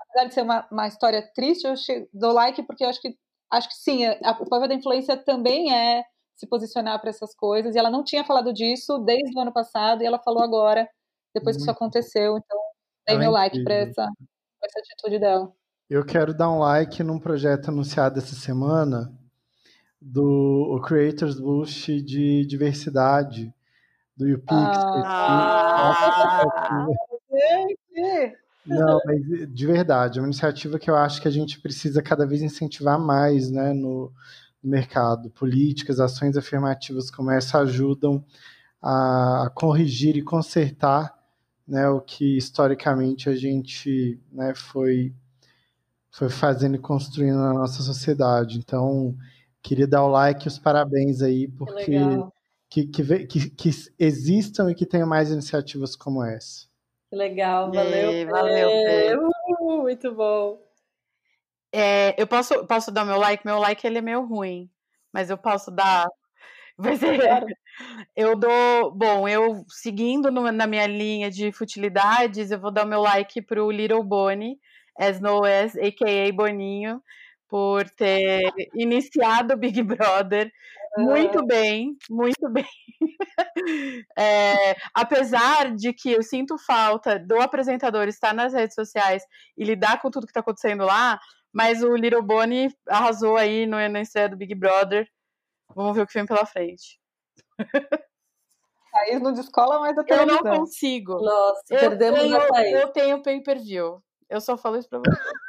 Apesar de ser uma, uma história triste, eu dou like porque eu acho que acho que sim, a, o papel da influência também é se posicionar para essas coisas. E ela não tinha falado disso desde o ano passado e ela falou agora, depois muito. que isso aconteceu. Então, dei meu like para essa, essa atitude dela. Eu quero dar um like num projeto anunciado essa semana do Creators Boost de diversidade do UPix. Ah, não, mas de verdade, é uma iniciativa que eu acho que a gente precisa cada vez incentivar mais né, no, no mercado. Políticas, ações afirmativas como essa ajudam a corrigir e consertar né, o que historicamente a gente né, foi, foi fazendo e construindo na nossa sociedade. Então, Queria dar o like e os parabéns aí, porque que, que, que, que, existam e que tenham mais iniciativas como essa. Que legal, valeu. E, valeu, uh, muito bom. É, eu posso, posso dar meu like? Meu like ele é meio ruim, mas eu posso dar. (laughs) Mas é, eu dou. Bom, eu seguindo no, na minha linha de futilidades, eu vou dar o meu like pro Little Bonnie, as no as, a.k.a. Boninho, por ter iniciado o Big (laughs) Brother muito bem, muito bem. (laughs) É, apesar de que eu sinto falta do apresentador estar nas redes sociais e lidar com tudo que está acontecendo lá, mas o Little Bonnie arrasou aí no, na estreia do Big Brother. Vamos ver o que vem pela frente. Thaís não descola mais da televisão. Eu não consigo. Nossa, eu perdemos tenho, a Thaís. Eu tenho pay-per-view. Eu só falo isso pra você.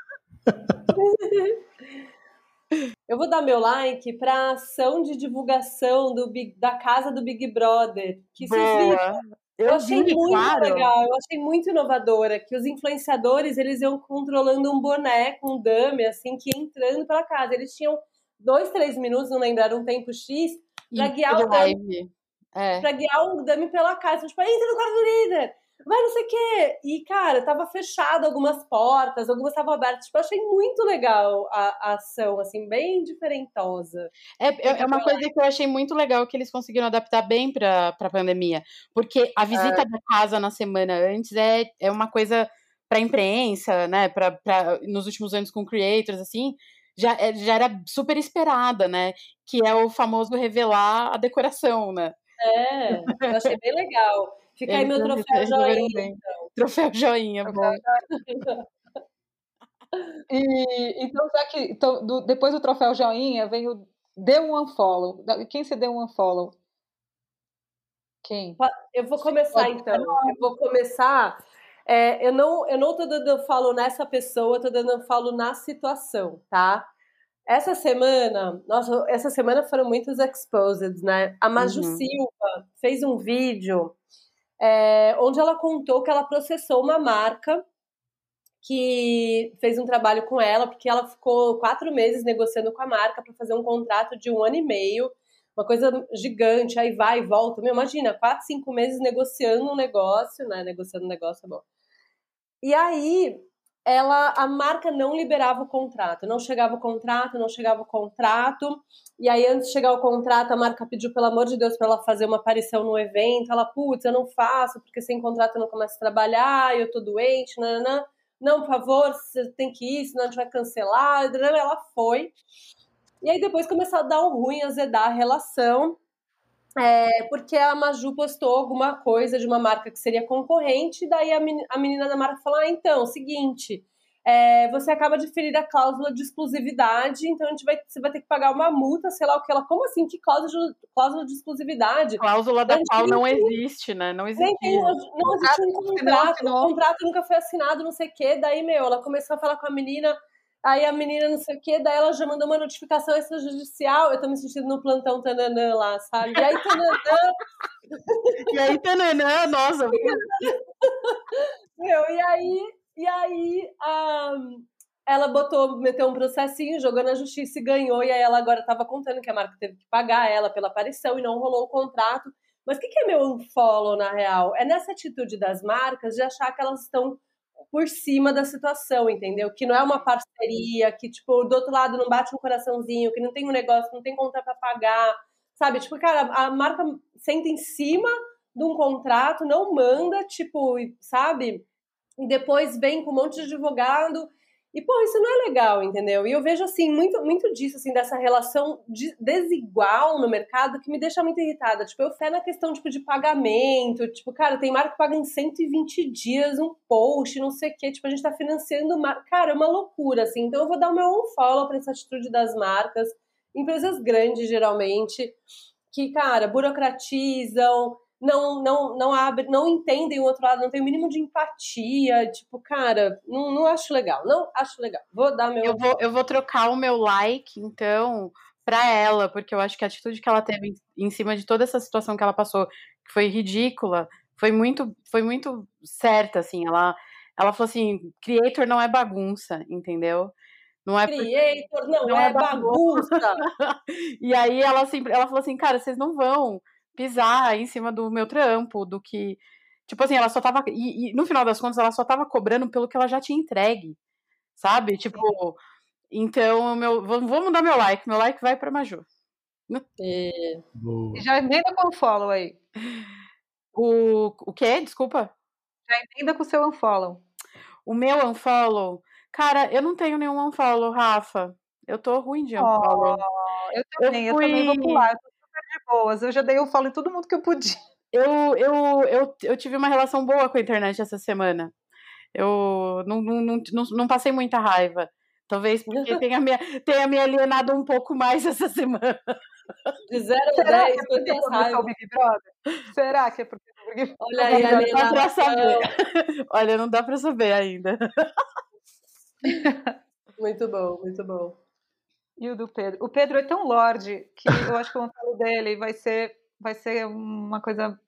Eu vou dar meu like para a ação de divulgação do Big, da casa do Big Brother. Que Boa. Eu, eu achei vi, muito claro. legal, eu achei muito inovadora, que os influenciadores, eles iam controlando um boneco, um dummy, assim, que ia entrando pela casa. Eles tinham dois, três minutos, não lembrar um tempo X, para guiar o dummy. É. Pra guiar o dummy pela casa. Tipo, entra no quarto do líder, vai não sei o quê. E, cara, tava fechado algumas portas, algumas estavam abertas. Tipo, eu achei muito legal a, a ação, assim, bem diferentosa. É, é, é uma coisa que eu achei muito legal que eles conseguiram adaptar bem pra, pra pandemia. Porque a visita é. da casa na semana antes é, é uma coisa pra imprensa, né? Pra, pra, nos últimos anos com creators, assim. Já, é, já era super esperada, né? Que é o famoso revelar a decoração, né? É, eu achei bem legal. Fica aí meu troféu joinha. Então. Troféu joinha, bom. (laughs) E, então, já que então, do, depois do troféu joinha, vem o dê um unfollow. Quem você deu um unfollow? Quem? Eu vou começar Pode então. Eu vou começar É, eu não eu não tô dando falo nessa pessoa, tô dando falo na situação, tá? Essa semana, nossa, essa semana foram muitos exposed, né? A Maju uhum. Silva fez um vídeo é, onde ela contou que ela processou uma marca que fez um trabalho com ela, porque ela ficou quatro meses negociando com a marca para fazer um contrato de um ano e meio, uma coisa gigante, aí vai e volta. Meu, imagina, quatro, cinco meses negociando um negócio, né? Negociando um negócio é bom. E aí ela a marca não liberava o contrato, não chegava o contrato, não chegava o contrato. E aí antes de chegar o contrato, a marca pediu pelo amor de Deus para ela fazer uma aparição no evento. Ela, putz, eu não faço porque sem contrato eu não começo a trabalhar, eu tô doente, nananã. Não, por favor, você tem que ir, senão a gente vai cancelar. Ela foi. E aí depois começou a dar um ruim, azedar a relação. É, porque a Maju postou alguma coisa de uma marca que seria concorrente, daí a, menina da marca falou: ah, então, seguinte, é, você acaba de ferir a cláusula de exclusividade, então a gente vai, você vai ter que pagar uma multa, sei lá o que ela. Como assim? Que cláusula de, cláusula de exclusividade? Cláusula da qual não existe, né? Não existe. Não, não existe um contrato, o contrato nunca foi assinado, não sei o quê. Daí, meu, ela começou a falar com a menina Aí a menina não sei o quê, daí ela já mandou uma notificação extrajudicial. Eu tô me sentindo no plantão Tananã lá, sabe? E aí, Tananã. (laughs) e aí, Tananã, nossa. (laughs) Meu, e aí, e aí um, ela botou, meteu um processinho, jogou na justiça e ganhou. E aí ela agora tava contando que a marca teve que pagar ela pela aparição e não rolou o contrato. Mas o que, que é meu unfollow, na real? É nessa atitude das marcas de achar que elas estão por cima da situação, entendeu? Que não é uma parceria, que, tipo, do outro lado não bate um coraçãozinho, que não tem um negócio, não tem conta para pagar, sabe? Tipo, cara, a marca senta em cima de um contrato, não manda, tipo, sabe? E depois vem com um monte de advogado e, pô, isso não é legal, entendeu? E eu vejo, assim, muito, muito disso, assim, dessa relação de, desigual no mercado que me deixa muito irritada. Tipo, eu fé na questão, tipo, de pagamento. Tipo, cara, tem marca que paga em 120 dias um post, não sei o quê. Tipo, a gente tá financiando... Cara, é uma loucura, assim. Então, eu vou dar o meu unfollow pra essa atitude das marcas. Empresas grandes, geralmente, que, cara, burocratizam não não não abre, não entendem o outro lado, não tem o mínimo de empatia, tipo, cara, não, não acho legal, não acho legal. Vou dar meu Eu vou eu vou trocar o meu like, então, para ela, porque eu acho que a atitude que ela teve em cima de toda essa situação que ela passou, que foi ridícula, foi muito foi muito certa assim, ela ela falou assim, creator não é bagunça, entendeu? Não é creator não, não é, é bagunça. bagunça. (laughs) e aí ela sempre ela falou assim, cara, vocês não vão pisar em cima do meu trampo, do que. Tipo assim, ela só tava. E, e no final das contas, ela só tava cobrando pelo que ela já tinha entregue. Sabe? Tipo. Então, meu, vou, vou mudar meu like. Meu like vai pra Maju. É. Já emenda com o follow aí. O, o quê? Desculpa? Já emenda com o seu unfollow. O meu unfollow? Cara, eu não tenho nenhum unfollow, Rafa. Eu tô ruim de unfollow. Oh, eu também, eu, fui... eu também vou pular. Eu boas. Eu já dei o follow em todo mundo que eu podia. Eu, eu, eu, eu tive uma relação boa com a internet essa semana. Eu não, não, não, não passei muita raiva. Talvez porque (laughs) tenha me, tenha me alienado um pouco mais essa semana. De 0 a 10, é quantas raivas? Big Brother? Será que é porque... Olha aí, Olha, não dá pra saber. (laughs) Olha, não dá pra saber ainda. (laughs) Muito bom, muito bom. E o do Pedro? O Pedro é tão lorde que eu acho que o falo dele vai ser, vai ser uma coisa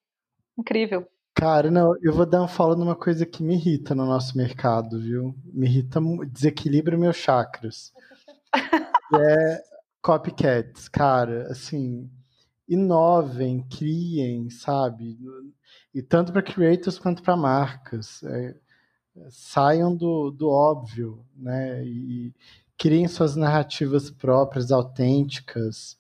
incrível. Cara, não, eu vou dar um follow numa coisa que me irrita no nosso mercado, viu? Me irrita, desequilibra meus chakras. (laughs) é copycats, cara, assim, inovem, criem, sabe? E tanto para creators quanto para marcas. É, saiam do, do óbvio, né? E, criem suas narrativas próprias, autênticas,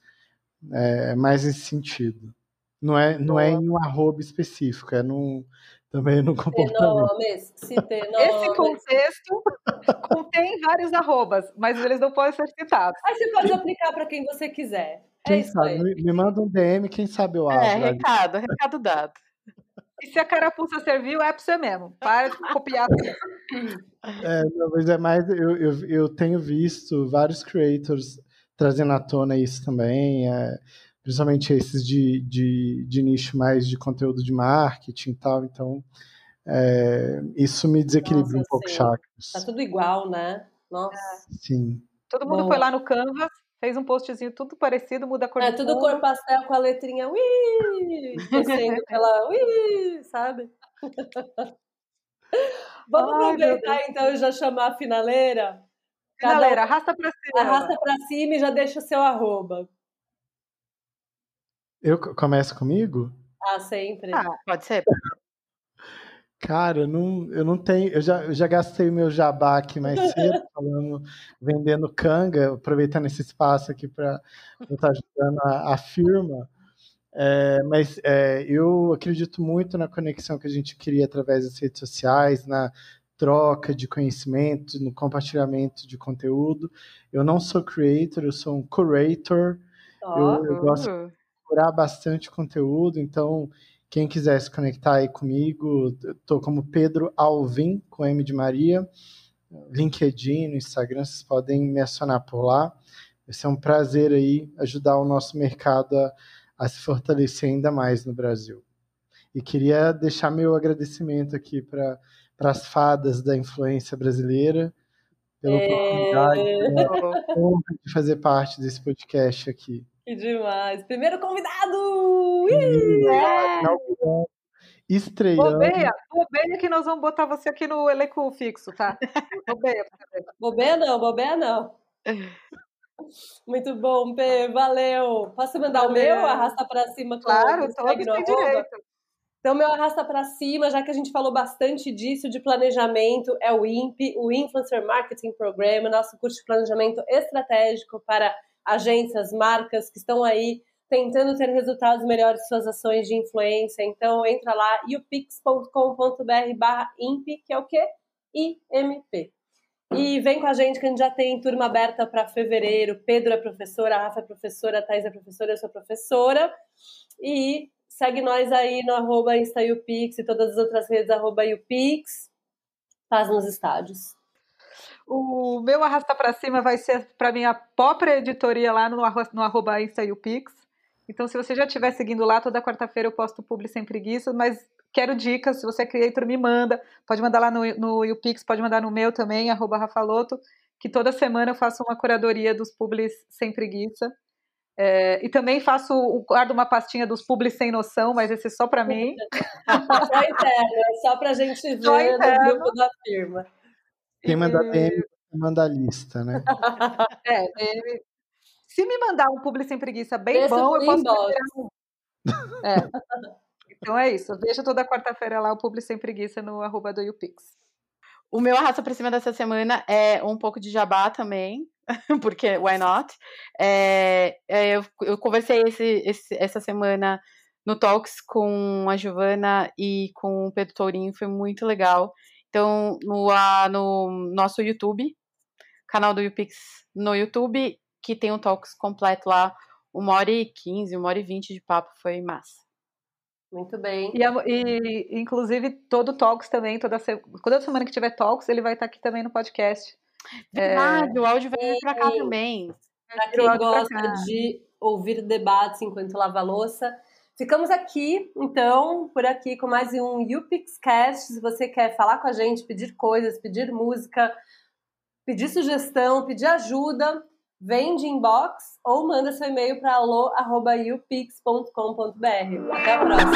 é, mais nesse sentido. Não é, não é em um arroba específico, é num, também no comportamento. Nomes, (laughs) Esse contexto (laughs) contém vários arrobas, mas eles não podem ser citados. Aí você pode aplicar para quem você quiser. É quem sabe, me manda um DM, quem sabe eu abro. É, recado, recado dado. E se a carapuça serviu, é para você mesmo. Para de copiar. (laughs) É, mas é mais. Eu, eu, eu tenho visto vários creators trazendo à tona isso também. É, principalmente esses de, de, de nicho mais de conteúdo de marketing e tal. Então, É, isso me desequilibra Nossa, um pouco chakras. Tá tudo igual, né? Nossa. Sim. Todo mundo Bom. foi lá no Canvas, fez um postzinho tudo parecido, muda a cor É tudo cor pastel com a letrinha ui, descendo pela (laughs) ui, sabe? (laughs) Vamos Ai, aproveitar então e já chamar a finaleira? Finaleira, arrasta pra cima. Arrasta pra cima e já deixa o seu arroba. Eu começo comigo? Ah, sempre. Ah, pode ser. Cara, eu não, eu não tenho. Eu já, eu já gastei o meu jabá aqui mais (laughs) cedo, falando, vendendo canga, aproveitando esse espaço aqui para estar ajudando a, a firma. É, mas é, eu acredito muito na conexão que a gente cria através das redes sociais, na troca de conhecimento, no compartilhamento de conteúdo. Eu não sou creator, eu sou um curator. Oh, eu, eu gosto de curar bastante conteúdo, então quem quiser se conectar aí comigo, estou como Pedro Alvim, com M de Maria, LinkedIn, no Instagram, vocês podem me acionar por lá. Vai ser um prazer aí ajudar o nosso mercado a, a se fortalecer ainda mais no Brasil. E queria deixar meu agradecimento aqui para as fadas da influência brasileira, pela é... oportunidade de fazer parte desse podcast aqui. Que demais! Primeiro convidado! É. Estreando. Bobeia, bobeia que nós vamos botar você aqui no elenco fixo, tá? Bobeia. bobeia não, bobeia não. Muito bom, Pê, valeu. Posso mandar valeu. o meu? Arrasta para cima. Claro, todos têm direito. Então, meu arrasta para cima, já que a gente falou bastante disso, de planejamento, é o INPE, o Influencer Marketing Program, nosso curso de planejamento estratégico para agências, marcas que estão aí tentando ter resultados melhores suas ações de influência. Então, entra lá, upix.com.br barra imp, que é o quê? IMP. E vem com a gente que a gente já tem turma aberta para fevereiro. Pedro é professora, a Rafa é professora, a Thais é professora, eu sou professora. E segue nós aí no arroba InstaUpix e todas as outras redes arroba UPix. Paz nos estádios. O meu arrasta para cima vai ser para minha própria editoria lá no, no arroba InstaUpix. Então, se você já estiver seguindo lá, toda quarta-feira eu posto publi sem preguiça, mas quero dicas, se você é creator, me manda. Pode mandar lá no, no pode mandar no meu também, arroba Rafaloto, que toda semana eu faço uma curadoria dos publis sem preguiça. É, e também faço, guardo uma pastinha dos publis sem noção, mas esse é só para mim. (laughs) só interno, é só para a gente ver no grupo da firma. Quem manda DM, manda a lista, né? (laughs) é, DM, se me mandar um publi sem preguiça bem bom, eu posso um. (laughs) É. Então é isso. Veja toda quarta-feira lá o publi sem preguiça no arroba do YouPix. O meu arrasta pra cima dessa semana é um pouco de jabá também, (laughs) porque why not? É, é, eu, eu, conversei esse, esse, essa semana no Talks com a Giovana e com o Pedro Tourinho, foi muito legal. Então, no, a, no nosso YouTube, canal do YouPix no YouTube, que tem um Talks completo lá, uma hora e quinze, uma hora e vinte de papo, foi massa. Muito bem. E, e inclusive, todo Talks também, toda, toda semana que tiver Talks, ele vai estar aqui também no podcast. Verdade, é... o áudio vai vir para cá também. Para quem gosta de ouvir debates enquanto lava louça. Ficamos aqui, então, por aqui com mais um YouPixCast. Se você quer falar com a gente, pedir coisas, pedir música, pedir sugestão, pedir ajuda, vem de inbox ou manda seu e-mail para alô.upix.com.br. Até a próxima!